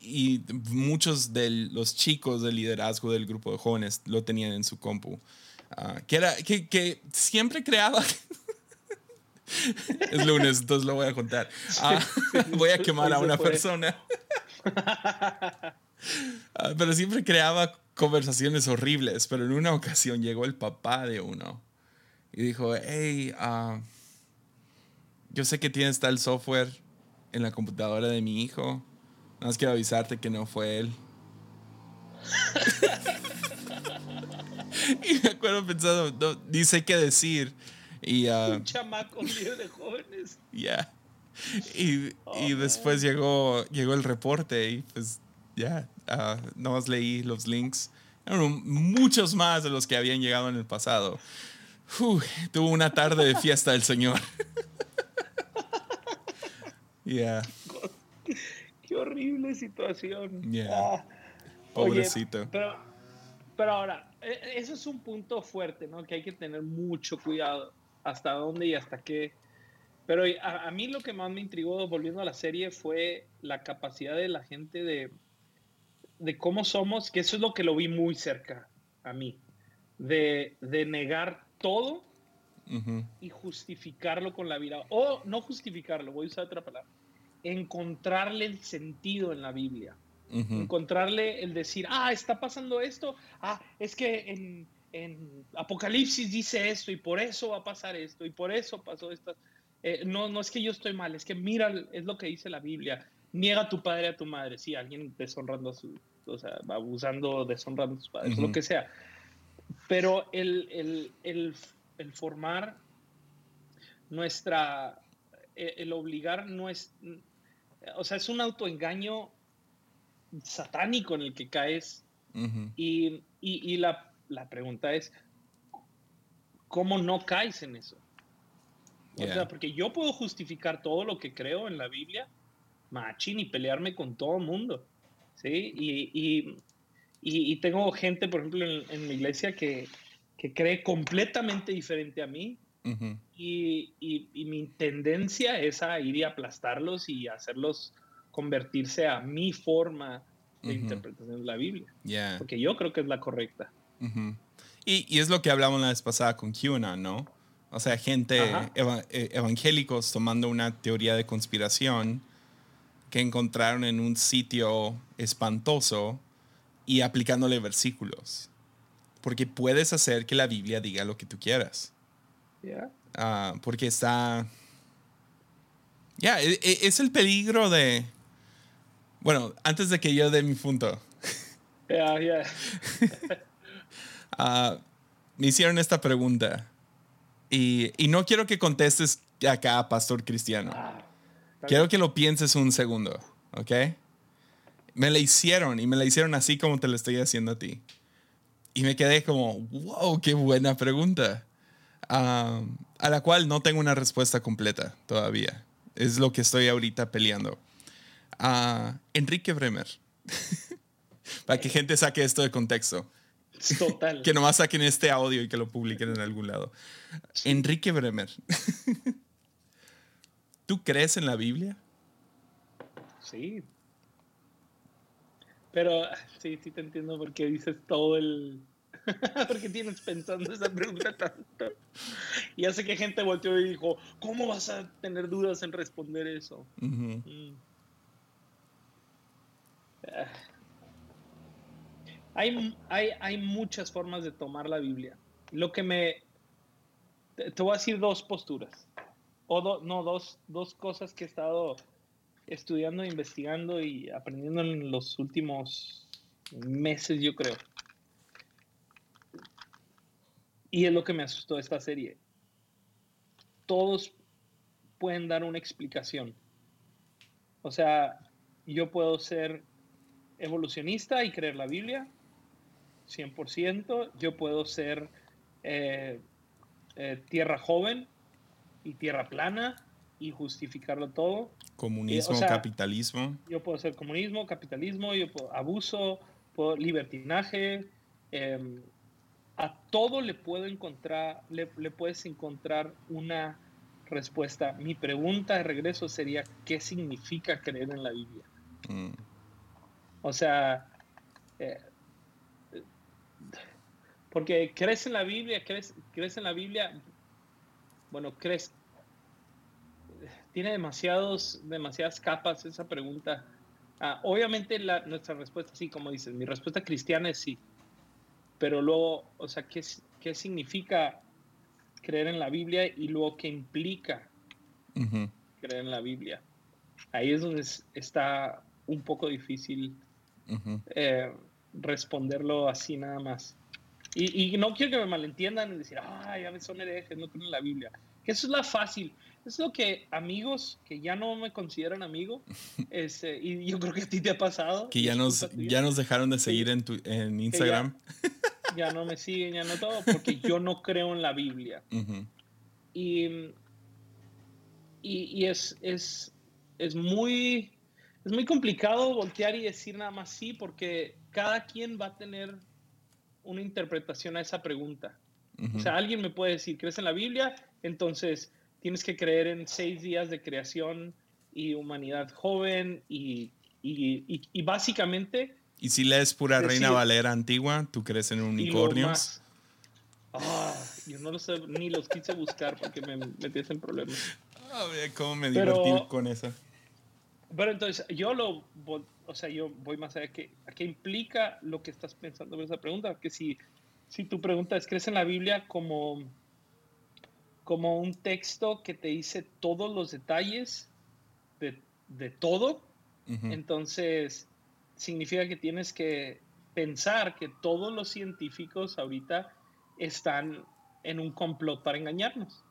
y muchos de los chicos del liderazgo del grupo de jóvenes lo tenían en su compu. Uh, que, era, que, que siempre creaba... es lunes, entonces lo voy a contar. Uh, voy a quemar a una persona. pero siempre creaba conversaciones horribles, pero en una ocasión llegó el papá de uno y dijo, hey, uh, yo sé que tienes tal software en la computadora de mi hijo. Nada más quiero avisarte que no fue él. y me acuerdo pensando, no, sé qué decir. Y, uh, Un chamaco líder de jóvenes. Ya. Y, oh, y después llegó, llegó el reporte y pues ya, yeah, uh, no más leí los links. Eran muchos más de los que habían llegado en el pasado. Uf, tuvo una tarde de fiesta del Señor. Yeah. Qué horrible situación. Ah. Pobrecito. pero, pero ahora, e, eso es un punto fuerte, ¿no? Que hay que tener mucho cuidado. Hasta dónde y hasta qué. Pero a, a mí lo que más me intrigó, volviendo a la serie, fue la capacidad de la gente de, de cómo somos, que eso es lo que lo vi muy cerca a mí. De, de negar todo y justificarlo con la vida. O no justificarlo, voy a usar otra palabra. Encontrarle el sentido en la Biblia. Encontrarle el decir, ah, está pasando esto. Ah, es que en, en, Apocalipsis dice esto y por eso va a pasar esto y por eso pasó esto. Eh, no, no es que yo estoy mal, es que mira, es lo que dice la Biblia. niega a tu padre a tu madre, sí, alguien deshonrando a su, o sea, abusando, deshonrando a sus padres, lo que sea. Pero el, el, formar nuestra, e, el, obligar no es, o sea, es un autoengaño satánico en el que caes. y, y, la, la, pregunta es, ¿cómo no caes en eso? O sea, porque yo puedo justificar todo lo que creo en la Biblia, machín, y pelearme con todo el mundo. ¿sí? Y, y, tengo gente, por ejemplo, en, mi iglesia que, que, cree completamente diferente a mí. y, y, mi tendencia es a ir y aplastarlos y hacerlos convertirse a mi forma de interpretación de la Biblia. Porque yo creo que es la correcta. y, es lo que hablamos la vez pasada con QAnon, ¿no? O sea, gente eh, evangélicos tomando una teoría de conspiración que encontraron en un sitio espantoso y aplicándole versículos. Porque puedes hacer que la Biblia diga lo que tú quieras. Ah, porque está... Ya, e, e, es el peligro de... Bueno, antes de que yo dé mi punto. Ah, me hicieron esta pregunta. Y, y, no quiero que contestes acá, pastor cristiano. Ah. Quiero que lo pienses un segundo, ¿ok? Me la hicieron y me la hicieron así como te la estoy haciendo a ti. Y me quedé como, wow, qué buena pregunta. a la cual no tengo una respuesta completa todavía. Es lo que estoy ahorita peleando. Enrique Bremer. Para que gente saque esto de contexto. Total. que nomás saquen este audio y que lo publiquen en algún lado. Enrique Bremer. ¿Tú crees en la Biblia? Sí. Pero sí, sí te entiendo por qué dices todo el... ¿Por qué tienes pensando esa pregunta tanto? Y hace que gente volteó y dijo, ¿cómo vas a tener dudas en responder eso? Mm. Ah. hay, hay, hay muchas formas de tomar la Biblia. Lo que me... te voy a decir dos posturas o no, dos, dos cosas que he estado estudiando, investigando y aprendiendo en los últimos meses, yo creo. Y es lo que me asustó esta serie. Todos pueden dar una explicación. O sea, yo puedo ser evolucionista y creer la Biblia, 100%. Yo puedo ser eh, eh, tierra joven y tierra plana y justificarlo todo. Comunismo, capitalismo. Yo puedo hacer comunismo, capitalismo, yo puedo abuso, puedo, libertinaje. Em, a todo le puedo encontrar, le, puedes encontrar una respuesta. Mi pregunta de regreso sería, ¿qué significa creer en la Biblia? Mm. O sea, eh, porque crees en la Biblia, crees, crees en la Biblia, bueno, crees, tiene demasiados, demasiadas capas esa pregunta. Ah, obviamente la, nuestra respuesta, sí, como dices, mi respuesta cristiana es sí. Pero luego, o sea, ¿qué, qué significa creer en la Biblia y luego qué implica creer en la Biblia? Ahí es donde está un poco difícil eh, responderlo así nada más. Y, y, no quiero que me malentiendan y decir, ay, ya son herejes, no tienen la Biblia. Eso es la fácil es lo que amigos que ya no me consideran amigo, este, y yo creo que a ti te ha pasado. Que ya nos, ya nos dejaron de seguir en, tu, en Instagram. Ya, no me siguen, ya no todo, porque yo no creo en la Biblia. Y, y, es, es, es, muy, es muy complicado voltear y decir nada más sí, porque cada quien va a tener una interpretación a esa pregunta. O sea, alguien me puede decir, ¿crees en la Biblia? Entonces, tienes que creer en seis días de creación y humanidad joven y, y, y, básicamente... ¿Y si lees pura Reina Valera antigua, tú crees en unicornios? Ah, yo no lo sé, ni los quise buscar porque me metías en problemas. Ah, ¿Cómo me divertí con eso? Pero entonces, yo lo, o sea, yo voy más allá. ¿Qué, ¿A qué implica lo que estás pensando en esa pregunta? Que si, si tu pregunta es, ¿crees en la Biblia como como un texto que te dice todos los detalles de, todo Entonces, significa que tienes que pensar que todos los científicos ahorita están en un complot para engañarnos.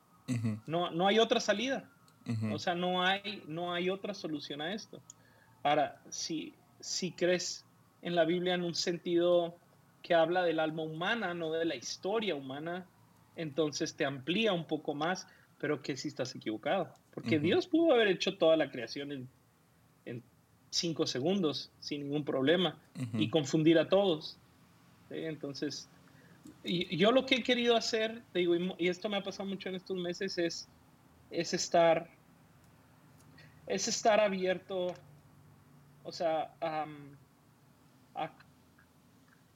no, no hay otra salida. O sea, no hay, no hay otra solución a esto. Ahora, si, si crees en la Biblia en un sentido que habla del alma humana, no de la historia humana, entonces te amplía un poco más, pero que si estás equivocado. Porque Dios pudo haber hecho toda la creación en, en cinco segundos sin ningún problema y confundir a todos. Entonces, y, yo lo que he querido hacer, digo, y, esto me ha pasado mucho en estos meses, es, es estar es estar abierto, o sea, a,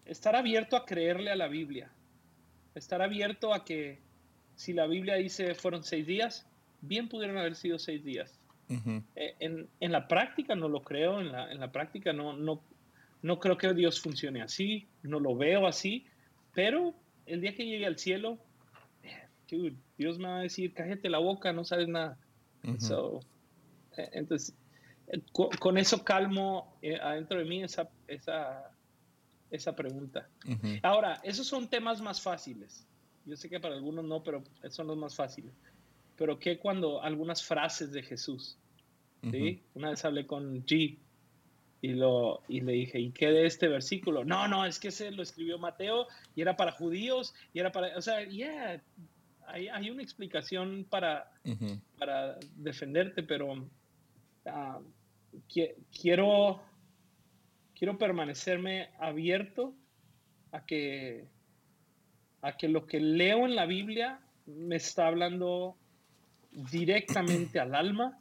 estar abierto a creerle a la Biblia, estar abierto a que si la Biblia dice fueron seis días, bien pudieron haber sido seis días. Eh, en, la práctica no lo creo, en la, en la práctica no, no, no creo que Dios funcione así, no lo veo así, pero el día que llegue al cielo, eh, Dios me va a decir, cállate la boca, no sabes nada. Eh, entonces, con, eso calmo adentro de mí esa, esa, esa pregunta. Ahora, esos son temas más fáciles. Yo sé que para algunos no, pero son los más fáciles. Pero ¿qué cuando algunas frases de Jesús? ¿sí? Una vez hablé con G y, lo, y le dije, ¿y qué de este versículo? No, no, es que ese lo escribió Mateo y era para judíos y era para, o sea, yeah, hay, hay una explicación para, para defenderte, pero ah, quiero, quiero permanecerme abierto a que, a que lo que leo en la Biblia me está hablando directamente al alma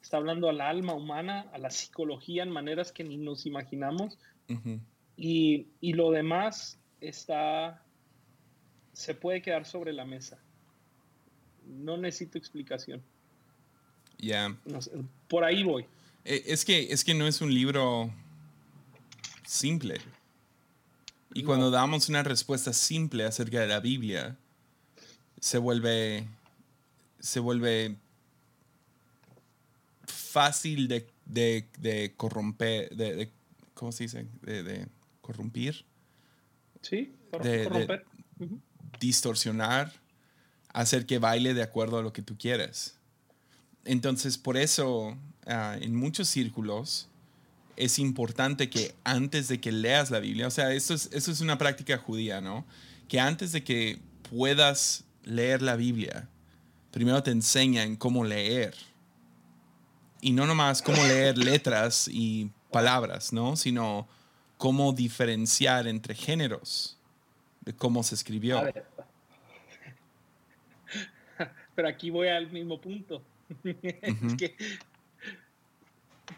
está hablando al alma humana, a la psicología en maneras que ni nos imaginamos. y, y, lo demás está, se puede quedar sobre la mesa. No necesito explicación. Ya. por ahí voy. Eh, es que, es que no es un libro simple. Y cuando damos una respuesta simple acerca de la Biblia, se vuelve, se vuelve fácil de, de, de corromper, de, ¿cómo se dice? De, corrompir. Sí, corromper. Distorsionar, hacer que baile de acuerdo a lo que tú quieres. Entonces, por eso, ah, en muchos círculos, es importante que antes de que leas la Biblia, o sea, eso es, eso es una práctica judía, ¿no? Que antes de que puedas leer la Biblia, primero te enseñan cómo leer y no nomás cómo leer letras y palabras, ¿no? Sino cómo diferenciar entre géneros, de cómo se escribió. Pero aquí voy al mismo punto.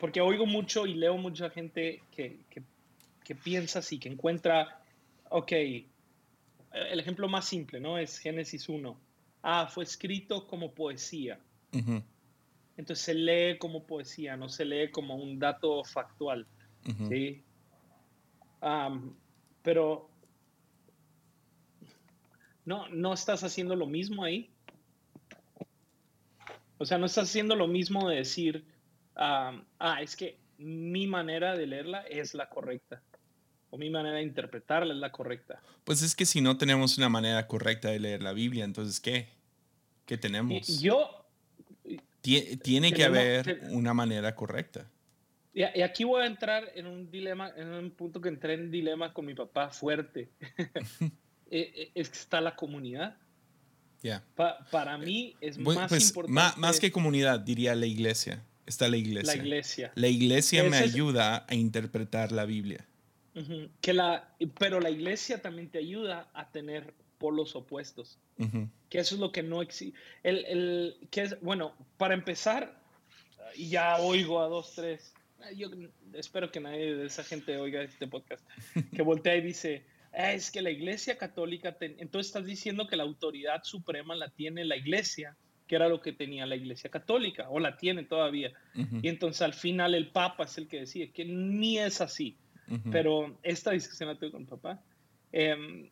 porque oigo mucho y leo mucha gente que, piensa así, que encuentra, ok, el ejemplo más simple, ¿no? Es Génesis 1. Ah, fue escrito como poesía. Entonces se lee como poesía, no se lee como un dato factual. ¿sí? pero no, no estás haciendo lo mismo ahí. O sea, no estás haciendo lo mismo de decir, ah, es que mi manera de leerla es la correcta. O mi manera de interpretarla es la correcta. Pues es que si no tenemos una manera correcta de leer la Biblia, entonces ¿qué? ¿Qué tenemos? Yo, tiene que haber una manera correcta. Y, aquí voy a entrar en un dilema, en un punto que entré en dilema con mi papá fuerte. Eh, eh, es que está la comunidad. Ya. para mí es más pues, importante. Más, que comunidad, diría la iglesia. Está la iglesia. La iglesia. La iglesia me ayuda a interpretar la Biblia. que la, pero la iglesia también te ayuda a tener polos opuestos. Que eso es lo que no existe. El, el, que es, bueno, para empezar, y ya oigo a dos, tres. Yo espero que nadie de esa gente oiga este podcast. Que voltea y dice, ah, es que la iglesia católica, entonces estás diciendo que la autoridad suprema la tiene la iglesia, que era lo que tenía la iglesia católica, o la tiene todavía. Y entonces al final el papa es el que decide, que ni es así. Pero esta discusión la tuve con papá. Eh,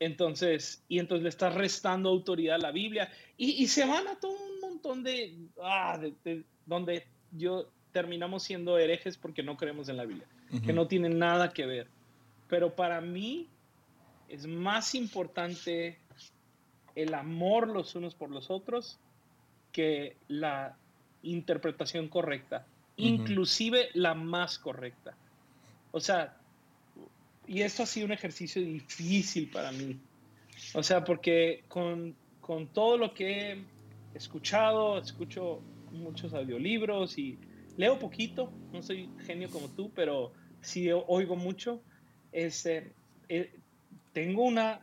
entonces, y entonces le estás restando autoridad a la Biblia y, se van a todo un montón de, ah, de, donde yo terminamos siendo herejes porque no creemos en la Biblia, que no tiene nada que ver. Pero para mí es más importante el amor los unos por los otros que la interpretación correcta, inclusive la más correcta. O sea, y esto ha sido un ejercicio difícil para mí. O sea, porque con, con todo lo que he escuchado, escucho muchos audiolibros y leo poquito, no soy genio como tú, pero sí oigo mucho. Este, eh, tengo una,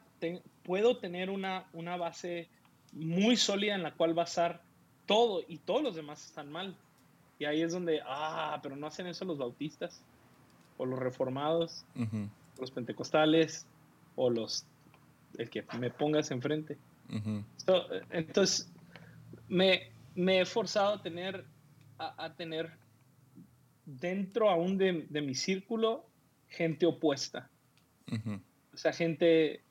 puedo tener una, una base muy sólida en la cual basar todo y todos los demás están mal. Y ahí es donde, ah, pero no hacen eso los bautistas o los reformados, los pentecostales o los, el que me pongas enfrente. entonces, me, me, he forzado a tener, a, tener dentro aún de, de, mi círculo gente opuesta. O sea, gente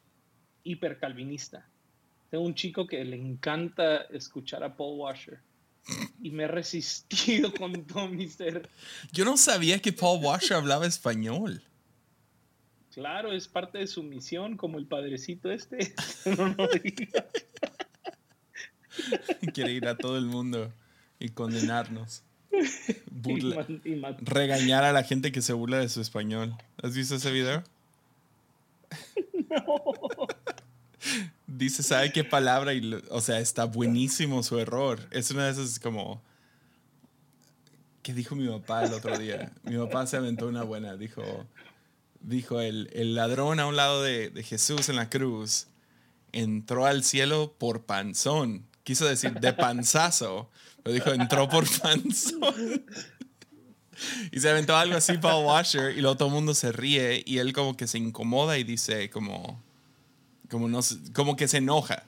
hipercalvinista. Tengo un chico que le encanta escuchar a Paul Washer y me he resistido con todo mi ser. Yo no sabía que Paul Washer hablaba español. Claro, es parte de su misión, como el padrecito este. Quiere ir a todo el mundo y condenarnos. regañar a la gente que se burla de su español. ¿Has visto ese video? No. Dice, ¿sabe qué palabra? Y, o sea, está buenísimo su error. Es una de esas como... ¿Qué dijo mi papá el otro día? Mi papá se aventó una buena. Dijo, dijo el, el ladrón a un lado de, de, Jesús en la cruz entró al cielo por panzón. Quiso decir de panzazo, pero dijo entró por panzón. y se aventó algo así para Washer y luego todo el mundo se ríe y él como que se incomoda y dice como como, no, como que se enoja.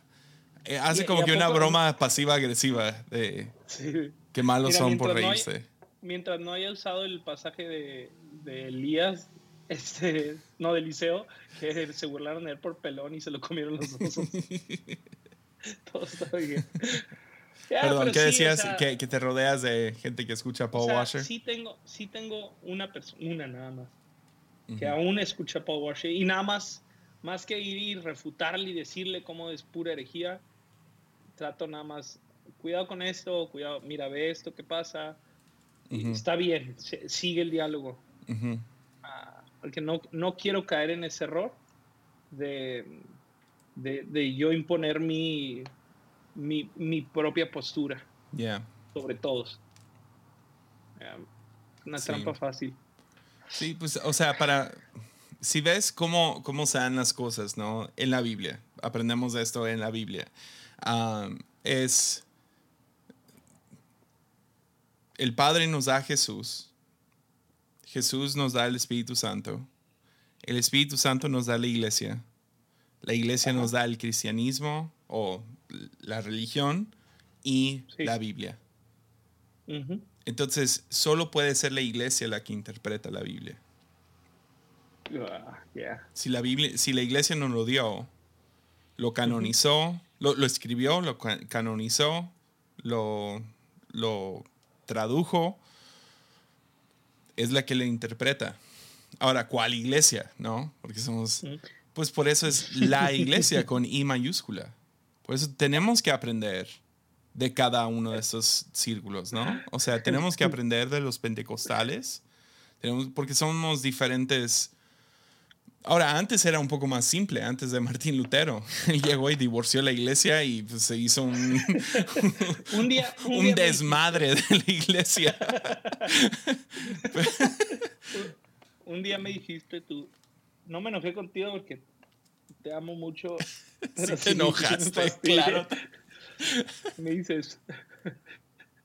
Eh, hace como que una broma pasiva-agresiva de qué malos son por reírse. mientras no haya usado el pasaje de, de Elías, este, no, de Eliseo, que se burlaron de él por pelón y se lo comieron los osos. Todo está bien. Perdón, ¿qué decías? que, que, te rodeas de gente que escucha Paul Washer. Sí tengo, sí tengo una persona, una nada más, que aún escucha Paul Washer y nada más más que ir y refutarle y decirle cómo es pura herejía, trato nada más, cuidado con esto, cuidado, mira, ve esto, qué pasa. Está bien, sigue el diálogo. Ah, porque no, no quiero caer en ese error de, de, yo imponer mi, mi, mi propia postura sobre todos. una trampa fácil. Sí, pues, o sea, para si ves cómo, cómo se dan las cosas, ¿no? En la Biblia, aprendemos de esto en la Biblia, es el Padre nos da a Jesús, Jesús nos da el Espíritu Santo, el Espíritu Santo nos da la iglesia, la iglesia nos da el cristianismo o la religión y la Biblia. Entonces, solo puede ser la iglesia la que interpreta la Biblia. Ah, si, la Biblia, si la iglesia no lo dio, lo canonizó, lo, escribió, lo canonizó, lo, lo tradujo, es la que le interpreta. Ahora, ¿cuál iglesia? ¿No? Porque somos... Pues por eso es la iglesia con I mayúscula. Por eso tenemos que aprender de cada uno de estos círculos, ¿no? O sea, tenemos que aprender de los pentecostales, tenemos, porque somos diferentes Ahora, antes era un poco más simple, antes de Martín Lutero. Él llegó y divorció la iglesia y pues, se hizo un, un, día, un, desmadre de la iglesia. un día me dijiste tú, no me enojé contigo porque te amo mucho. Pero te enojaste, claro. Me dices,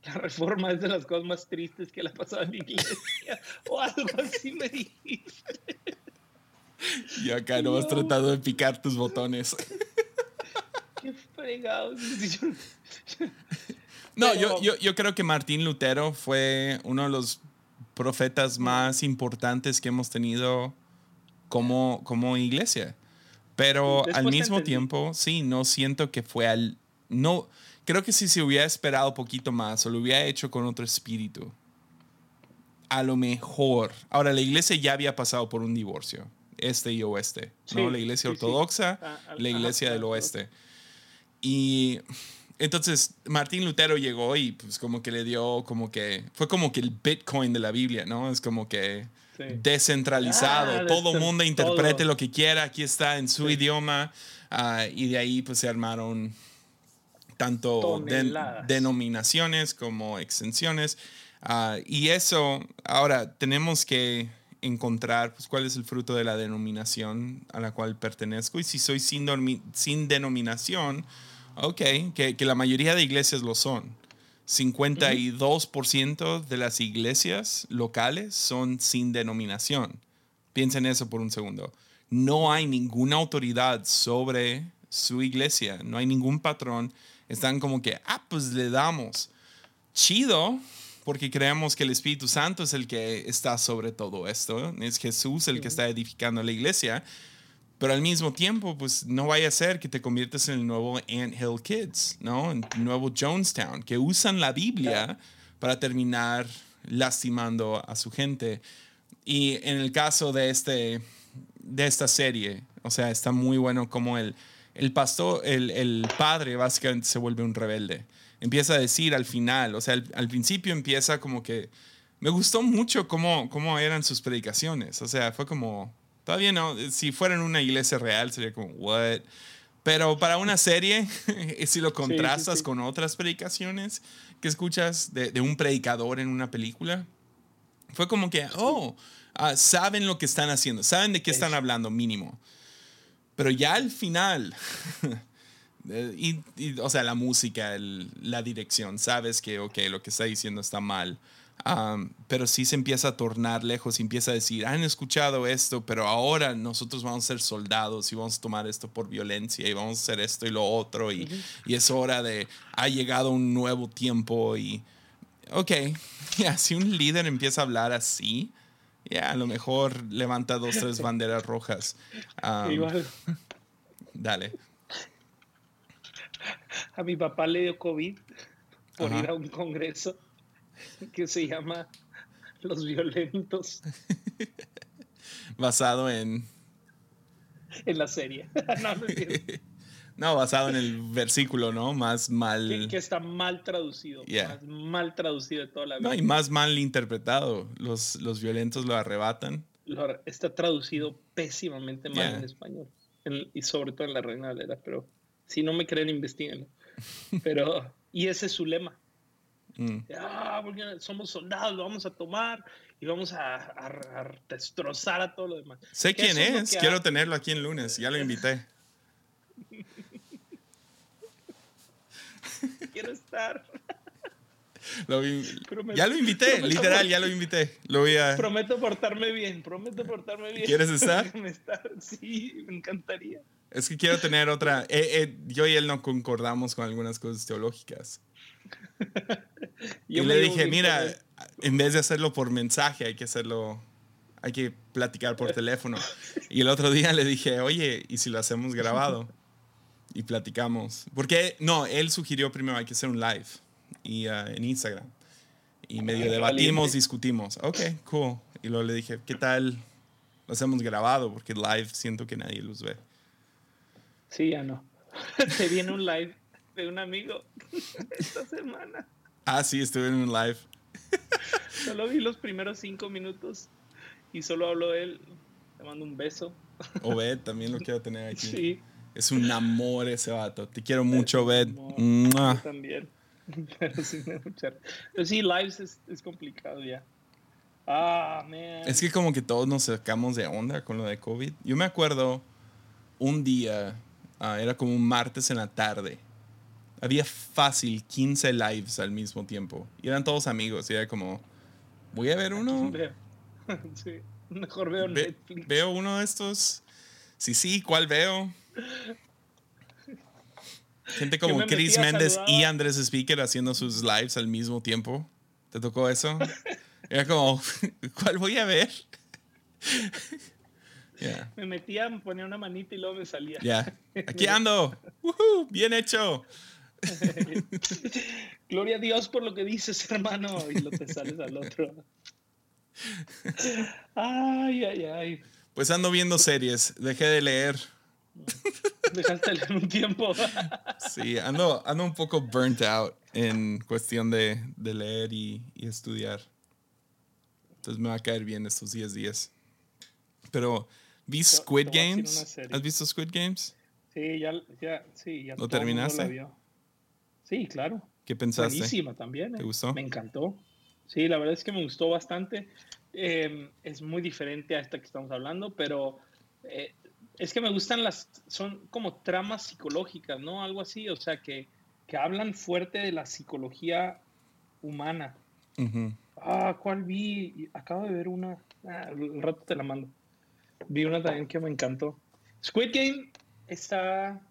la reforma es de las cosas más tristes que le ha pasado en la iglesia. O algo así me dijiste. Y acá no has tratado de picar tus botones. Qué fregados. No, yo, yo, yo creo que Martín Lutero fue uno de los profetas más importantes que hemos tenido como, como iglesia. Pero al mismo tiempo, sí, no siento que fue al... No, creo que si se hubiera esperado un poquito más o lo hubiera hecho con otro espíritu, a lo mejor. Ahora, la iglesia ya había pasado por un divorcio, este y oeste, ¿no? la iglesia ortodoxa, ah, la iglesia del oeste. Y entonces Martín Lutero llegó y pues como que le dio como que, fue como que el Bitcoin de la Biblia, ¿no? Es como que descentralizado, ah, todo mundo interprete lo que quiera, aquí está en su idioma ah, y de ahí pues se armaron tanto denominaciones como extensiones. Ah, y eso, ahora tenemos que encontrar pues, cuál es el fruto de la denominación a la cual pertenezco. Y si soy sin, sin denominación, ok, que, que, la mayoría de iglesias lo son. 52% de las iglesias locales son sin denominación. Piensen eso por un segundo. No hay ninguna autoridad sobre su iglesia, no hay ningún patrón están como que, ah, pues le damos. Chido, porque creemos que el Espíritu Santo es el que está sobre todo esto, es Jesús el que está edificando la iglesia, pero al mismo tiempo, pues no vaya a ser que te conviertas en el nuevo Ant Hill Kids, ¿no? En el nuevo Jonestown, que usan la Biblia para terminar lastimando a su gente. Y en el caso de, este, de esta serie, o sea, está muy bueno como el el pastor, el, padre básicamente se vuelve un rebelde. Empieza a decir al final, o sea, al, principio empieza como que me gustó mucho cómo, cómo eran sus predicaciones. O sea, fue como, todavía no, si fuera en una iglesia real sería como, what? Pero para una serie, si lo contrastas con otras predicaciones que escuchas de, un predicador en una película, fue como que, oh, ah, saben lo que están haciendo, saben de qué están hablando mínimo. Pero ya al final, y, o sea, la música, la dirección, sabes que, ok, lo que está diciendo está mal. pero sí se empieza a tornar lejos y empieza a decir, han escuchado esto, pero ahora nosotros vamos a ser soldados y vamos a tomar esto por violencia y vamos a hacer esto y lo otro y, y es hora de, ha llegado un nuevo tiempo y, ok, ya, si un líder empieza a hablar así, ya, a lo mejor levanta dos, tres banderas rojas. Igual. Dale. A mi papá le dio COVID por ir a un congreso que se llama Los Violentos. Basado en... En la serie. no, no no, basado en el versículo, ¿no? Más mal. Que, está mal traducido. Más mal traducido de toda la vida. No, y más mal interpretado. Los, los violentos lo arrebatan. está traducido pésimamente mal en español. y sobre todo en la Reina Valera. Pero si no me creen, investiguenlo. Pero, y ese es su lema. Mm. Ah, porque somos soldados, lo vamos a tomar y vamos a, destrozar a todo lo demás. Sé quién es, quiero tenerlo aquí en lunes, ya lo invité. quiero estar. ya lo invité, literal, ya lo invité. Lo voy a... Prometo portarme bien, prometo portarme bien. ¿Quieres estar? Sí, me encantaría. Es que quiero tener otra. Eh, eh, yo y él no concordamos con algunas cosas teológicas. y le dije, mira, en vez de hacerlo por mensaje, hay que hacerlo, hay que platicar por teléfono. Y el otro día le dije, oye, ¿y si lo hacemos grabado? y platicamos. Porque, no, él sugirió primero hay que hacer un live y, uh, en Instagram. Y medio debatimos, discutimos. Ok, cool. Y luego le dije, ¿qué tal? Lo hacemos grabado porque live siento que nadie los ve. Sí, ya no. Te viene un live de un amigo esta semana. Ah, sí, estuve en un live. Solo vi los primeros cinco minutos y solo habló él. Le mando un beso. Obed, también lo quiero tener aquí. Sí. Es un amor ese vato. Te quiero mucho, Bet. Yo también. Pero sí, Pero sí, lives es, es complicado ya. Ah, man. Es que como que todos nos sacamos de onda con lo de COVID. Yo me acuerdo un día, ah, era como un martes en la tarde. Había fácil 15 lives al mismo tiempo. Y eran todos amigos. Y era como, voy a ver uno. Sí, mejor veo Netflix. Veo uno de estos. Sí, sí, ¿cuál veo? Gente como Chris Méndez y Andrés Speaker haciendo sus lives al mismo tiempo. ¿Te tocó eso? Era como, ¿cuál voy a ver? Me metía, me ponía una manita y luego me salía. Ya. Aquí ando. Bien hecho. Gloria a Dios por lo que dices, hermano. Y lo te sales al otro. Ay, ay, ay. Pues ando viendo series, dejé de leer. Dejaste de leer un tiempo. Sí, ando, ando un poco burnt out en cuestión de, de leer y, y, estudiar. Entonces me va a caer bien estos 10 días. Pero, ¿vi Squid Games? ¿Has visto Squid Games? Sí, ya, ya, sí, ya ¿Lo terminaste? Sí, claro. ¿Qué pensaste? Buenísima también. ¿Te ¿eh? gustó? Me encantó. Sí, la verdad es que me gustó bastante. Eh, es muy diferente a esta que estamos hablando, pero eh, es que me gustan las, son como tramas psicológicas, ¿no? Algo así, o sea, que, que hablan fuerte de la psicología humana. Ah, ¿cuál vi? Acabo de ver una, ah, un rato te la mando. Vi una también que me encantó. Squid Game está,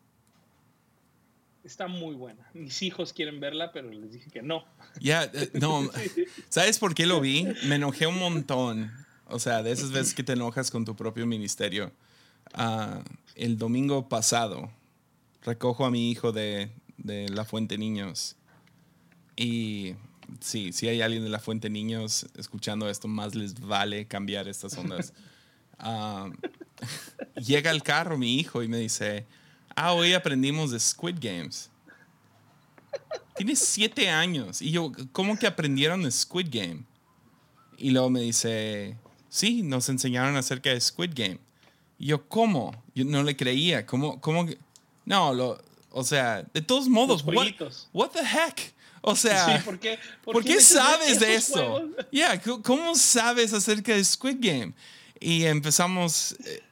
está muy buena. Mis hijos quieren verla, pero les dije que no. Ya, eh, no. ¿Sabes por qué lo vi? Me enojé un montón. O sea, de esas veces que te enojas con tu propio ministerio. Uh, el domingo pasado recojo a mi hijo de, de, La Fuente Niños. Y sí, si hay alguien de La Fuente Niños escuchando esto, más les vale cambiar estas ondas. Uh, llega al carro mi hijo y me dice, ah, hoy aprendimos de Squid Games. Tiene siete años. Y yo, ¿cómo que aprendieron de Squid Game? Y luego me dice, sí, nos enseñaron acerca de Squid Game. Y yo, ¿cómo? Yo no le creía. ¿Cómo? cómo no, lo, o sea, de todos modos, what, what, the heck? O sea, sí, ¿por qué, por ¿por qué sabes de esto? Yeah, ¿Cómo sabes acerca de Squid Game? Y empezamos, eh,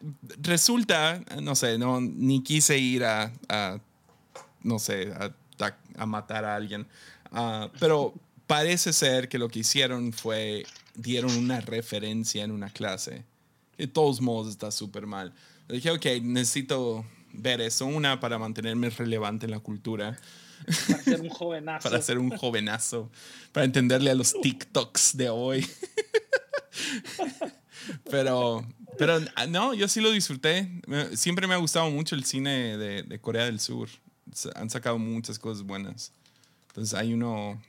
resulta, no sé, no, ni quise ir a, a no sé, a, a, matar a alguien, uh, pero parece ser que lo que hicieron fue, dieron una referencia en una clase. De todos modos está súper mal. Le dije, ok, necesito ver eso, una para mantenerme relevante en la cultura. Para ser un jovenazo. para ser un jovenazo. Para entenderle a los TikToks de hoy. pero, pero no, yo sí lo disfruté. Siempre me ha gustado mucho el cine de, de, Corea del Sur. Han sacado muchas cosas buenas. Entonces hay uno,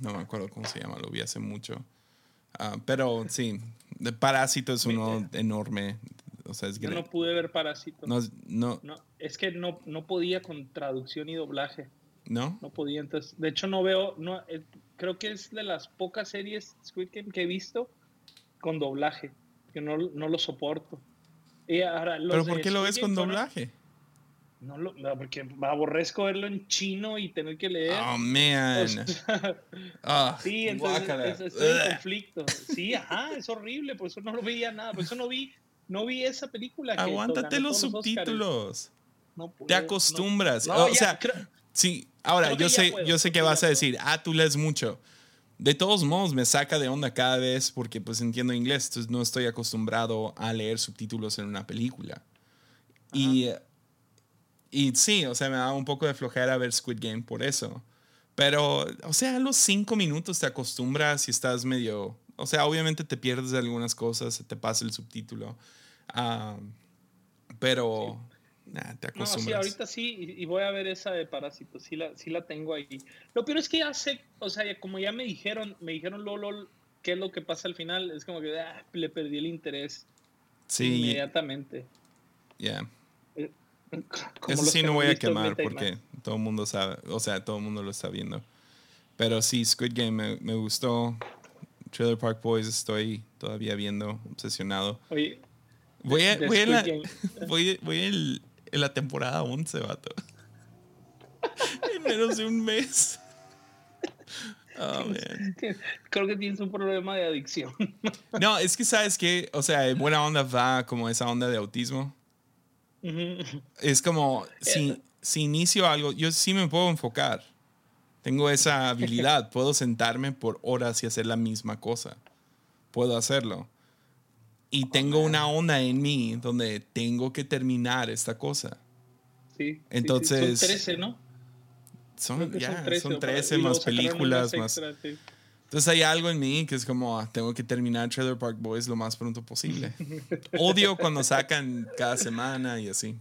no me acuerdo cómo se llama, lo vi hace mucho. Uh, pero sí, de Parásito es uno enorme. O sea, es Yo no pude ver Parásito. No, no. no, es que no, no podía con traducción y doblaje. ¿No? No podía. Entonces, de hecho, no veo. No, eh, creo que es de las pocas series Squid Game que he visto con doblaje. Que no, no lo soporto. Y ahora, ¿Pero por qué lo ves con doblaje? No, lo, no, porque aborrezco verlo en chino y tener que leer. Oh, man. O sea, oh, sí, entonces estoy en conflicto. Sí, ajá, es horrible, por eso no lo veía nada. Por eso no vi, no vi esa película. Que Aguántate los subtítulos. No puedo, Te acostumbras. No, o ya, sea, creo, sí, ahora yo sé, puedo, yo sé que vas a decir, ah, tú lees mucho. De todos modos, me saca de onda cada vez porque pues entiendo inglés, entonces no estoy acostumbrado a leer subtítulos en una película. Ajá. Y y sí, o sea, me da un poco de flojera ver Squid Game por eso. Pero, o sea, a los cinco minutos te acostumbras y estás medio... O sea, obviamente te pierdes de algunas cosas, te pasa el subtítulo. Uh, pero, sí. Nah, te acostumbras. No, sí, ahorita sí, y, voy a ver esa de Parásito, sí la, sí la tengo ahí. Lo peor es que ya sé, o sea, como ya me dijeron, me dijeron Lolo, qué es lo que pasa al final, es como que ah, le perdí el interés sí. inmediatamente. Ya. Yeah. Eso sí no voy a quemar porque todo el mundo sabe, o sea, todo el mundo lo está viendo. Pero sí, Squid Game me, me, gustó. Trailer Park Boys estoy todavía viendo, obsesionado. Oye, voy, a, voy, en la, voy, voy en, la temporada 11, vato. en menos de un mes. Oh, man. Creo que tienes un problema de adicción. no, es que sabes que, o sea, buena onda va como esa onda de autismo. Es como, si, si inicio algo, yo sí me puedo enfocar. Tengo esa habilidad. Puedo sentarme por horas y hacer la misma cosa. Puedo hacerlo. Y tengo una onda en mí donde tengo que terminar esta cosa. Sí. Entonces. Sí, son 13, ¿no? Son, ya, son 13, son 13 más películas, más. Extra, sí. Entonces hay algo en mí que es como, ah, tengo que terminar Trailer Park Boys lo más pronto posible. Odio cuando sacan cada semana y así.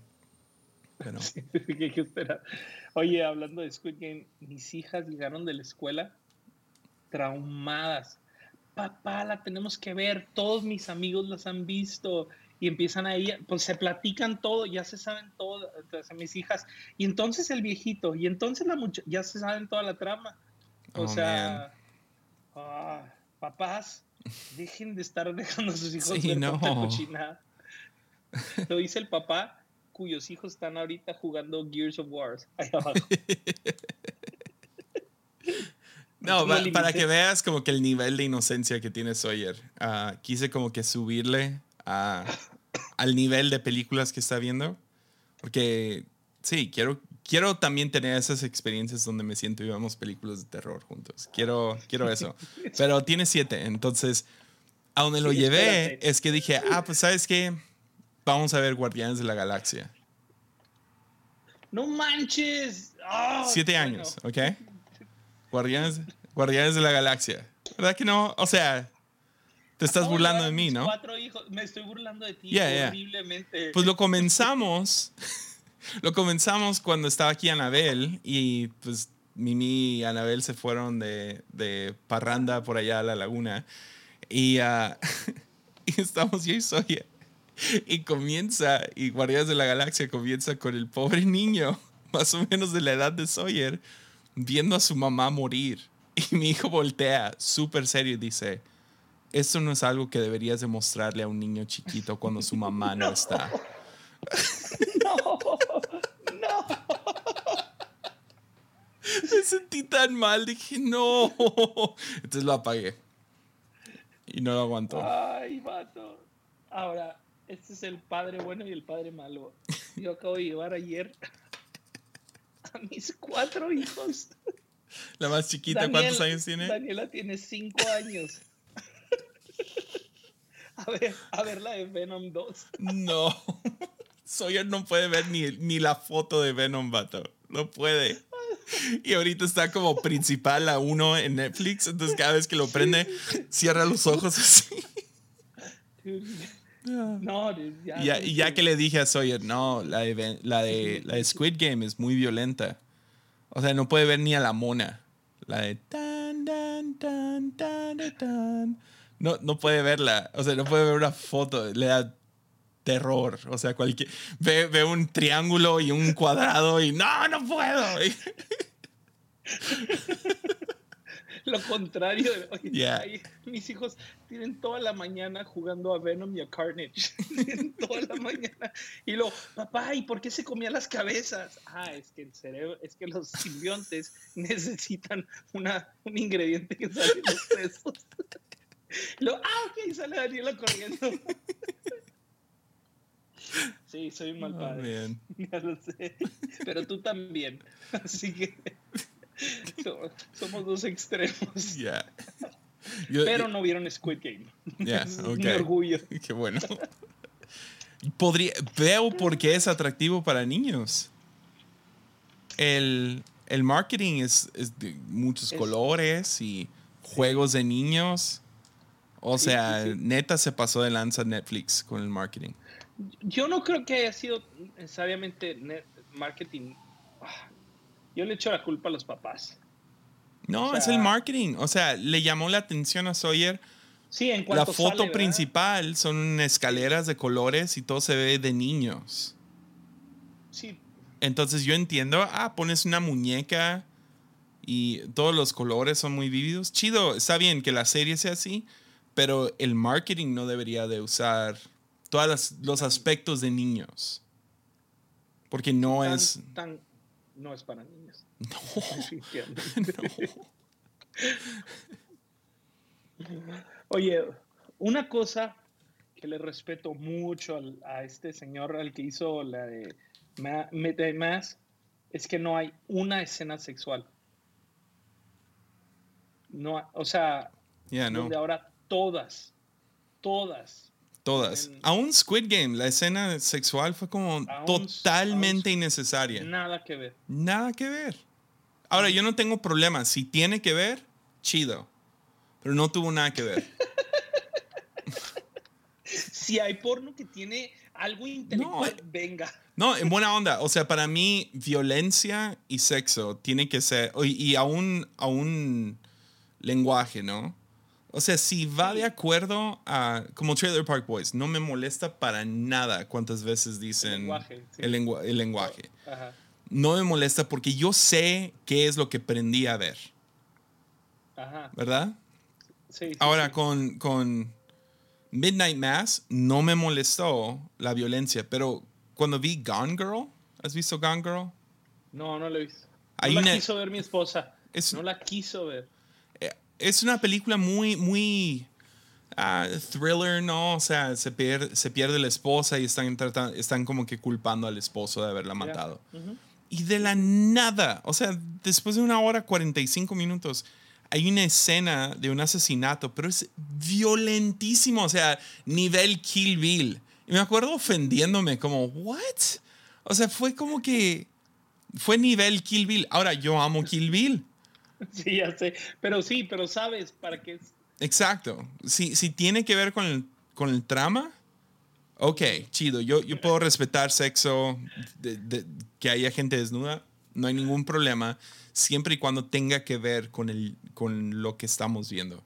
Pero... Sí, hay que esperar. Oye, hablando de Squid Game, mis hijas llegaron de la escuela traumadas. Papá, la tenemos que ver, todos mis amigos las han visto y empiezan ahí, pues se platican todo, ya se saben todo, entonces, mis hijas, y entonces el viejito, y entonces la muchacha, ya se saben toda la trama. O Oh, sea, ah, papás, dejen de estar dejando a sus hijos Sí, ver no. tanta cochinada. Lo dice el papá, cuyos hijos están ahorita jugando Gears of War ahí abajo. No, No pa- para que veas como que el nivel de inocencia que tiene Sawyer. Ah, quise como que subirle a- al nivel de películas que está viendo. Porque sí, quiero, quiero también tener esas experiencias donde me siento y vemos películas de terror juntos. Quiero, quiero eso. Pero tiene siete, entonces a donde lo Sí, llevé espérate. es que dije, ah, pues sabes qué, vamos a ver Guardianes de la Galaxia. ¡No manches! Ah, Siete bueno. años, ¿ok? Guardianes, Guardianes de la Galaxia. ¿Verdad que no? O sea, te estás burlando de mí, ¿no? Cuatro hijos. Me estoy burlando de ti Yeah, yeah. horriblemente. Pues lo comenzamos. lo comenzamos cuando estaba aquí Anabel y pues Mimi y Anabel se fueron de, de parranda por allá a la laguna. Y, ah, y estamos yo y Soya. Y comienza, y Guardianes de la Galaxia comienza con el pobre niño, más o menos de la edad de Sawyer, viendo a su mamá morir. Y mi hijo voltea, súper serio, y dice, esto no es algo que deberías demostrarle a un niño chiquito cuando su mamá no, está. No, no. Me sentí tan mal, dije, no. Entonces lo apagué. Y no lo aguantó. Ay, vato. Ahora, este es el padre bueno y el padre malo. Yo acabo de llevar ayer a mis cuatro hijos. La más chiquita, Daniel- ¿cuántos años tiene? Daniela tiene cinco años. A ver, a ver la de Venom 2. No. Sawyer no puede ver ni, ni la foto de Venom, vato. No puede. Y ahorita está como principal a uno en Netflix. Entonces cada vez que lo prende, cierra los ojos así. No, ya. Y ya, y ya que le dije a Sawyer, no, la de, la, de, la de Squid Game es muy violenta. O sea, no puede ver ni a la mona. La de tan, tan, tan, tan, tan, tan. No, no puede verla. O sea, no puede ver una foto. Le da terror. O sea, cualquier. Ve, ve un triángulo y un cuadrado y no, no puedo. Lo contrario. de- oye, Yeah. mis hijos tienen toda la mañana jugando a Venom y a Carnage. Tienen toda la mañana. Y lo, papá, ¿y por qué se comían las cabezas? Ah, es que el cerebro, es que los simbiontes necesitan una, un ingrediente que sale en los sesos. Y lo, ah, ok, sale Daniela corriendo. Sí, soy un mal Oh, padre. man. Ya lo sé. Pero tú también. Así que so- somos dos extremos. Yeah. Yo- Pero no vieron Squid Game. Yeah. Mi orgullo. Qué bueno. Podría, veo por qué es atractivo para niños. El, el marketing es, es de muchos Es- colores y juegos de niños. O sea, sí, sí. neta se pasó de lanza Netflix con el marketing. Yo no creo que haya sido necesariamente marketing. Yo le echo la culpa a los papás. No, O es el marketing. O sea, le llamó la atención a Sawyer. Sí, en La cuanto foto sale, ¿verdad? principal son escaleras de colores y todo se ve de niños. Sí, Entonces yo entiendo, ah, pones una muñeca y todos los colores son muy vívidos. Chido, está bien que la serie sea así, pero el marketing no debería de usar todos los aspectos de niños. Porque no tan- es... tan- no es para niños. No. Oye, una cosa que le respeto mucho al- a este señor, al que hizo la de Mass, es que no hay una escena sexual. No, o sea, no. donde ahora todas, todas. Todas. en- Aún Squid Game, la escena sexual fue como Aún- totalmente aún- innecesaria. Nada que ver. Nada que ver. Ahora, yo no tengo problema. Si tiene que ver, chido. Pero no tuvo nada que ver. Si hay porno que tiene algo intelectual, eh. venga. No, en buena onda. O sea, para mí, violencia y sexo tiene que ser. Y, y a, un, a un lenguaje, ¿no? O sea, si va de acuerdo a, como Trailer Park Boys, no me molesta para nada cuántas veces dicen El lenguaje, sí. el, lengua- el lenguaje. Ajá. No me molesta porque yo sé qué es lo que aprendí a ver, Ajá. ¿verdad? Sí, sí, Ahora sí. con, con Midnight Mass no me molestó la violencia, pero cuando vi Gone Girl, ¿has visto Gone Girl? No, no lo he visto. Hay no una- la quiso ver mi esposa. Es- No la quiso ver. Es una película muy, muy ah, thriller, ¿no? O sea, se pierde, se pierde la esposa y están, tratan- están como que culpando al esposo de haberla matado. Ujú. Y de la nada, o sea, después de una hora 45 minutos, hay una escena de un asesinato, pero es violentísimo, o sea, nivel Kill Bill. Y me acuerdo ofendiéndome como, ¿what? O sea, fue como que fue nivel Kill Bill. Ahora, yo amo Kill Bill. Sí, ya sé. Pero sí, pero sabes para qué es. Exacto. Si, si tiene que ver con el, con el trama, ok, chido. Yo, yo puedo respetar sexo, de- de- que haya gente desnuda, no hay ningún problema, siempre y cuando tenga que ver con, el, con lo que estamos viendo.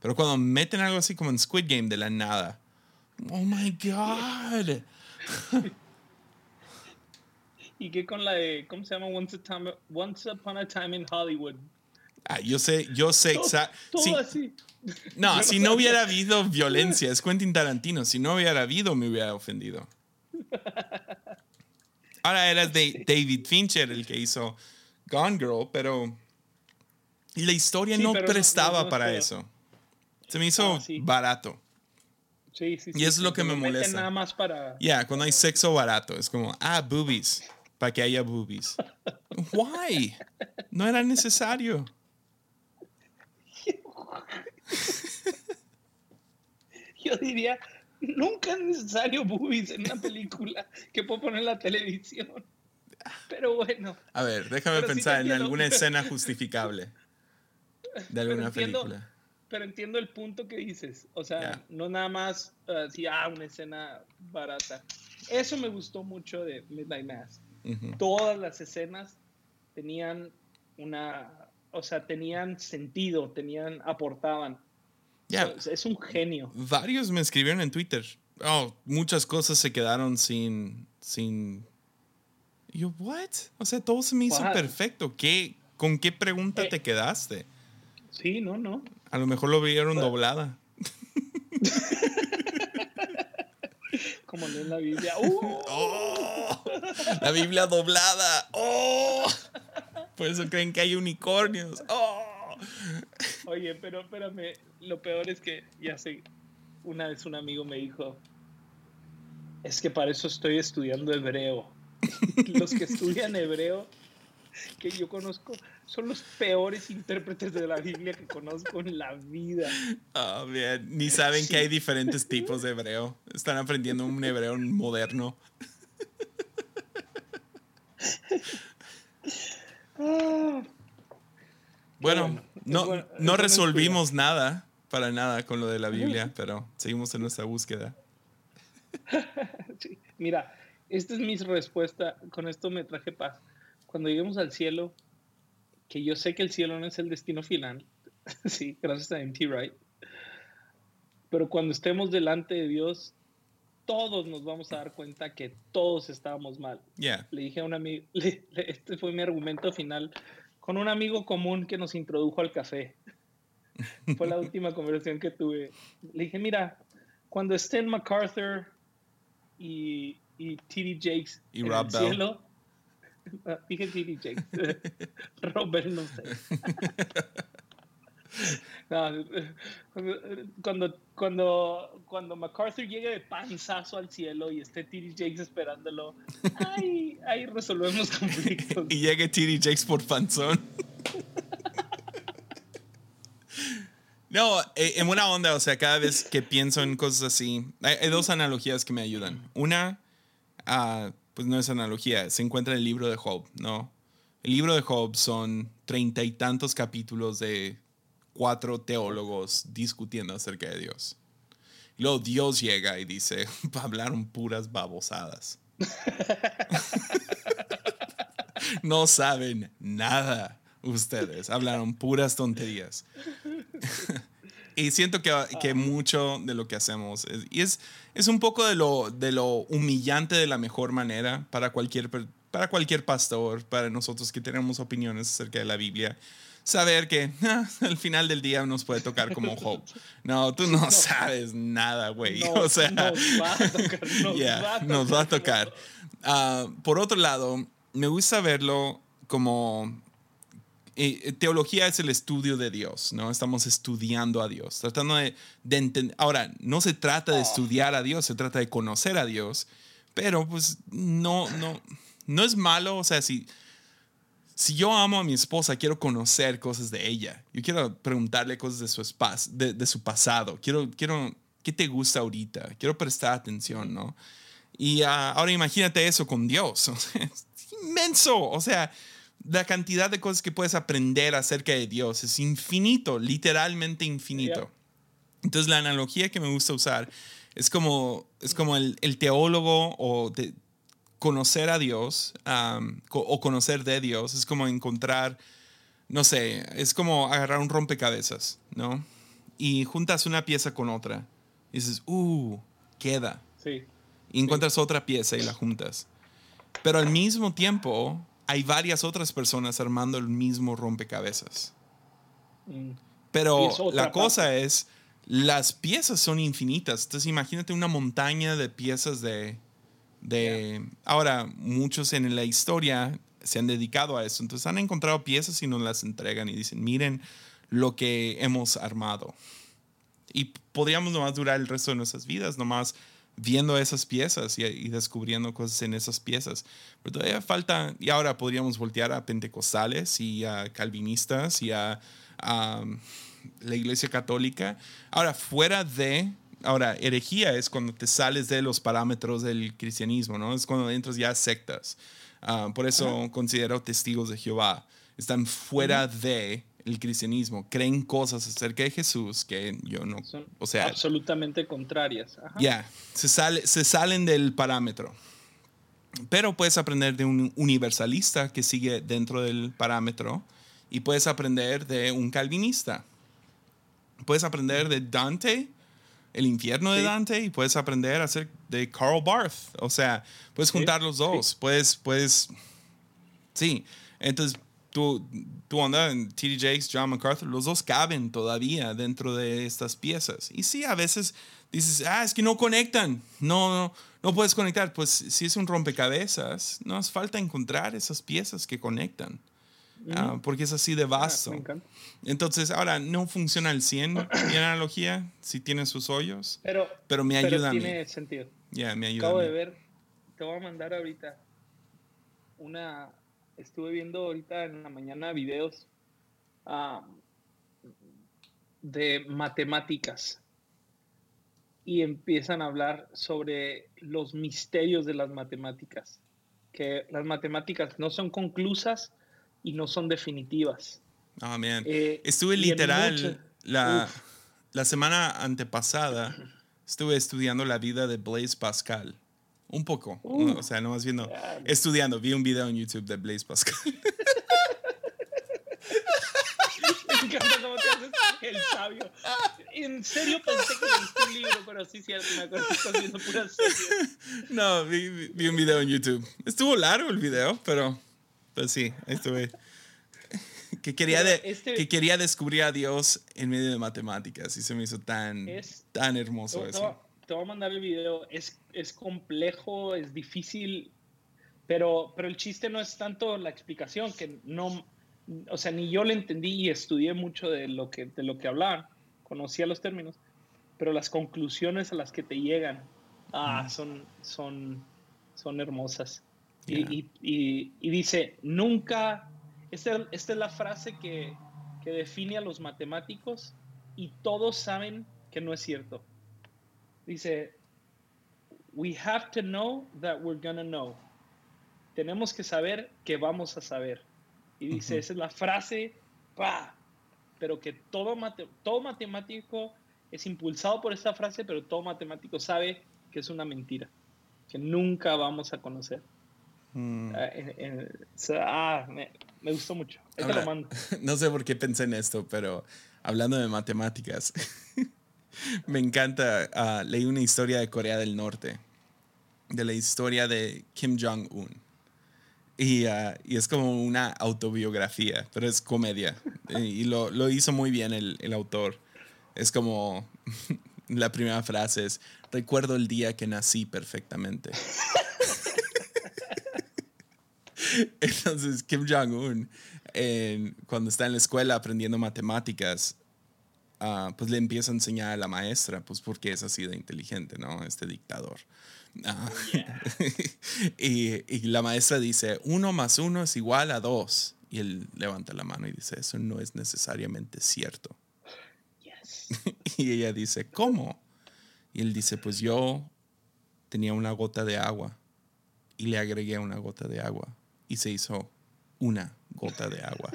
Pero cuando meten algo así como en Squid Game de la nada, oh my God. ¿Y qué con la de, ¿cómo se llama? Once, a time- Once Upon a Time in Hollywood. Ah, yo sé, yo sé Todo, exacto. todo así. No, si no hubiera habido violencia, es Quentin Tarantino. Si no hubiera habido, me hubiera ofendido. Ahora era de David Fincher el que hizo Gone Girl, pero y la historia Sí, no prestaba no- no para eso. Se me hizo Ah, sí. barato. Sí, sí, Y sí, es lo que me molesta. Nada más para. Ya, cuando hay sexo barato, es como, ah, boobies, para que haya boobies. Why? No era necesario. Yo diría, nunca es necesario boobies en una película que puedo poner en la televisión. Pero bueno, A ver, déjame Pero sí pensar en entiendo. alguna escena justificable de alguna entiendo- película. pero entiendo el punto que dices. O sea, no nada más así, ah, una escena barata. Eso me gustó mucho de Midnight Mass. Todas las escenas tenían una, o sea, tenían sentido, tenían, aportaban. Sea, es un genio. varios me escribieron en Twitter. Oh, muchas cosas se quedaron sin. sin. Yo, ¿what? O sea, todo se me hizo perfecto. ¿Qué, ¿Con qué pregunta Eh. te quedaste? Sí, no, no. A lo mejor lo vieron Bueno. doblada. Como leen la Biblia. ¡Uh! ¡Oh! La Biblia doblada. ¡Oh! Por eso creen que hay unicornios. ¡Oh! Oye, pero espérame, lo peor es que ya sé, una vez un amigo me dijo, es que para eso estoy estudiando hebreo. los que estudian hebreo que yo conozco son los peores intérpretes de la Biblia que conozco en la vida. Oh, man. Ni saben Sí. que hay diferentes tipos de hebreo. Están aprendiendo un hebreo moderno. Ah, Bueno, no, bueno- no bueno resolvimos nada, para nada, con lo de la Biblia, pero seguimos en nuestra búsqueda. sí. Mira, esta es mi respuesta, con esto me traje paz. Cuando lleguemos al cielo, que yo sé que el cielo no es el destino final, sí, gracias a M.T. Wright, pero cuando estemos delante de Dios, todos nos vamos a dar cuenta que todos estábamos mal. Yeah. Le dije a un amigo, le- le- este fue mi argumento final, con un amigo común que nos introdujo al café. Fue la última conversación que tuve. Le dije, mira, cuando estén MacArthur y, y T.D. Jakes Y en Rob el Bell. cielo, dije T.D. Jakes, Rob Bell no sé. No, cuando, cuando, cuando MacArthur llegue de panzazo al cielo y esté T.D. Jakes esperándolo, ahí, ahí resolvemos conflictos. Y llegue TD Jakes por panzón. No, eh, en buena onda, o sea, cada vez que pienso en cosas así, hay, dos analogías que me ayudan. Una, ah, pues no es analogía, se encuentra en el libro de Job, ¿no? El libro de Job son treinta y tantos capítulos de cuatro teólogos discutiendo acerca de Dios. Y luego Dios llega y dice, hablaron puras babosadas. no saben nada ustedes, hablaron puras tonterías. Y siento que, que Ah. mucho de lo que hacemos es, y es, es un poco de lo, de lo humillante de la mejor manera para cualquier, para cualquier pastor, para nosotros que tenemos opiniones acerca de la Biblia. Saber que ah, al final del día nos puede tocar como Job. No, tú no, sabes nada, güey. No, o sea, nos va a tocar, nos Yeah, va a nos va a tocar. tocar. Ah, por otro lado, me gusta verlo como eh, teología es el estudio de Dios, ¿no? Estamos estudiando a Dios, tratando de, de entender. Ahora, no se trata de Oh. estudiar a Dios, se trata de conocer a Dios, pero pues no, no, no es malo, o sea, si, si yo amo a mi esposa, quiero conocer cosas de ella. Yo quiero preguntarle cosas de su, espas- de, de su pasado. Quiero, quiero, ¿qué te gusta ahorita? Quiero prestar atención, ¿no? Y ah, ahora imagínate eso con Dios. Es inmenso. O sea, la cantidad de cosas que puedes aprender acerca de Dios es infinito, literalmente infinito. Entonces la analogía que me gusta usar es como, es como el, el teólogo o de conocer a Dios um, o conocer de Dios. Es como encontrar, no sé, es como agarrar un rompecabezas, ¿no? Y juntas una pieza con otra. Y dices, uh, queda. Sí. Y encuentras otra pieza y la juntas. Pero al mismo tiempo hay varias otras personas armando el mismo rompecabezas. Mm. Pero la cosa es, las piezas son infinitas. Entonces imagínate una montaña de piezas de... de Ahora, muchos en la historia se han dedicado a eso. Entonces han encontrado piezas y nos las entregan y dicen, miren lo que hemos armado. Y podríamos nomás durar el resto de nuestras vidas, nomás viendo esas piezas y, y descubriendo cosas en esas piezas. Pero todavía falta, y ahora podríamos voltear a pentecostales y a calvinistas y a, a la iglesia católica. Ahora, fuera de, ahora, herejía es cuando te sales de los parámetros del cristianismo, ¿no? Es cuando entras ya a sectas. Ah, por eso considero testigos de Jehová. Están fuera de el cristianismo, creen cosas acerca de Jesús que yo no, Son o sea, absolutamente contrarias. Ya, se, sale, se salen del parámetro. Pero puedes aprender de un universalista que sigue dentro del parámetro y puedes aprender de un calvinista. Puedes aprender de Dante, el infierno de Sí. Dante, y puedes aprender de Karl Barth. O sea, puedes Sí, juntar los dos. Puedes, puedes, sí. Entonces, tú, tú onda en TD Jakes, John MacArthur, los dos caben todavía dentro de estas piezas. Y sí, a veces dices, ah, es que no conectan. No, no, no puedes conectar. Pues si es un rompecabezas, no hace falta encontrar esas piezas que conectan. Ah, porque es así de Ah, vasto. Entonces, ahora no funciona al 100 mi analogía, si tiene sus hoyos, Pero, pero me ayuda a mí. tiene sentido. Ya, me ayuda Acabo a de mí. ver, te voy a mandar ahorita una. Estuve viendo ahorita en la mañana videos ah, de matemáticas y empiezan a hablar sobre los misterios de las matemáticas. Que las matemáticas no son conclusas y no son definitivas. Ah. Eh, Estuve literal la, la semana antepasada, estuve estudiando la vida de Blaise Pascal. Un poco, Uh. o sea, no más viendo, Ya. estudiando, vi un video en YouTube de Blaise Pascal. Me encanta cómo te haces el sabio. En serio pensé que leíste un libro, pero sí, cierto, me acuerdo que estás viendo puras series. no, vi, vi- un video en YouTube. Estuvo largo el video, pero, pero sí, estuve. Que quería, de, este- que quería descubrir a Dios en medio de matemáticas y se me hizo tan, Es- tan hermoso voy- eso. Te voy a mandar el video. Es, es complejo, es difícil, pero, pero el chiste no es tanto la explicación, que no, o sea, ni yo le entendí y estudié mucho de lo que, de lo que hablaban, conocía los términos, pero las conclusiones a las que te llegan, ah, son, son, son hermosas. Y- Yeah. Y, y- y dice, nunca, esta, esta es la frase que, que define a los matemáticos y todos saben que no es cierto. Dice, we have to know that we're gonna know. Tenemos que saber que vamos a saber. Y dice, Ujú. esa es la frase, ¡pa! pero que todo, mate- todo matemático es impulsado por esta frase, pero todo matemático sabe que es una mentira, que nunca vamos a conocer. Mm. Ah, en- en- ah, me, me gustó mucho. Ahora, lo mando. no sé por qué pensé en esto, pero hablando de matemáticas, me encanta, ah, leí una historia de Corea del Norte, de la historia de Kim Jong-un. Y, ah, es como una autobiografía, pero es comedia. y lo, hizo muy bien el, autor. Es como, la primera frase es, recuerdo el día que nací perfectamente. Entonces, Kim Jong-un, cuando está en la escuela aprendiendo matemáticas, uh, pues le empieza a enseñar a la maestra, pues porque es así de inteligente, ¿no? Este dictador. Uh, y, y, la maestra dice, uno más uno es igual a dos. Y él levanta la mano y dice, eso no es necesariamente cierto. Yes. y ella dice, ¿cómo? Y él dice, pues yo tenía una gota de agua y le agregué una gota de agua y se hizo una gota de agua.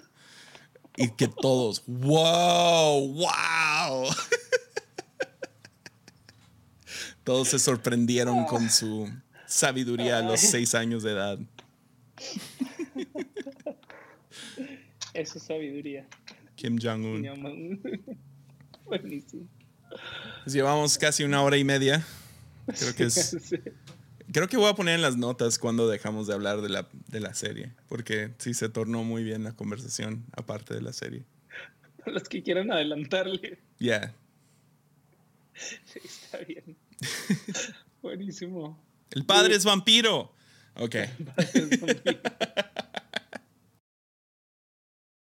Y que todos, wow, wow. Todos se sorprendieron con su sabiduría a los seis años de edad. Eso es sabiduría. Kim Jong-un. Buenísimo. Pues llevamos casi una hora y media. Creo que es. Creo que voy a poner en las notas cuando dejamos de hablar de la, de la serie, porque sí se tornó muy bien la conversación aparte de la serie. Para los que quieran adelantarle. Ya. Sí, está bien. Buenísimo. El padre es vampiro. Ok.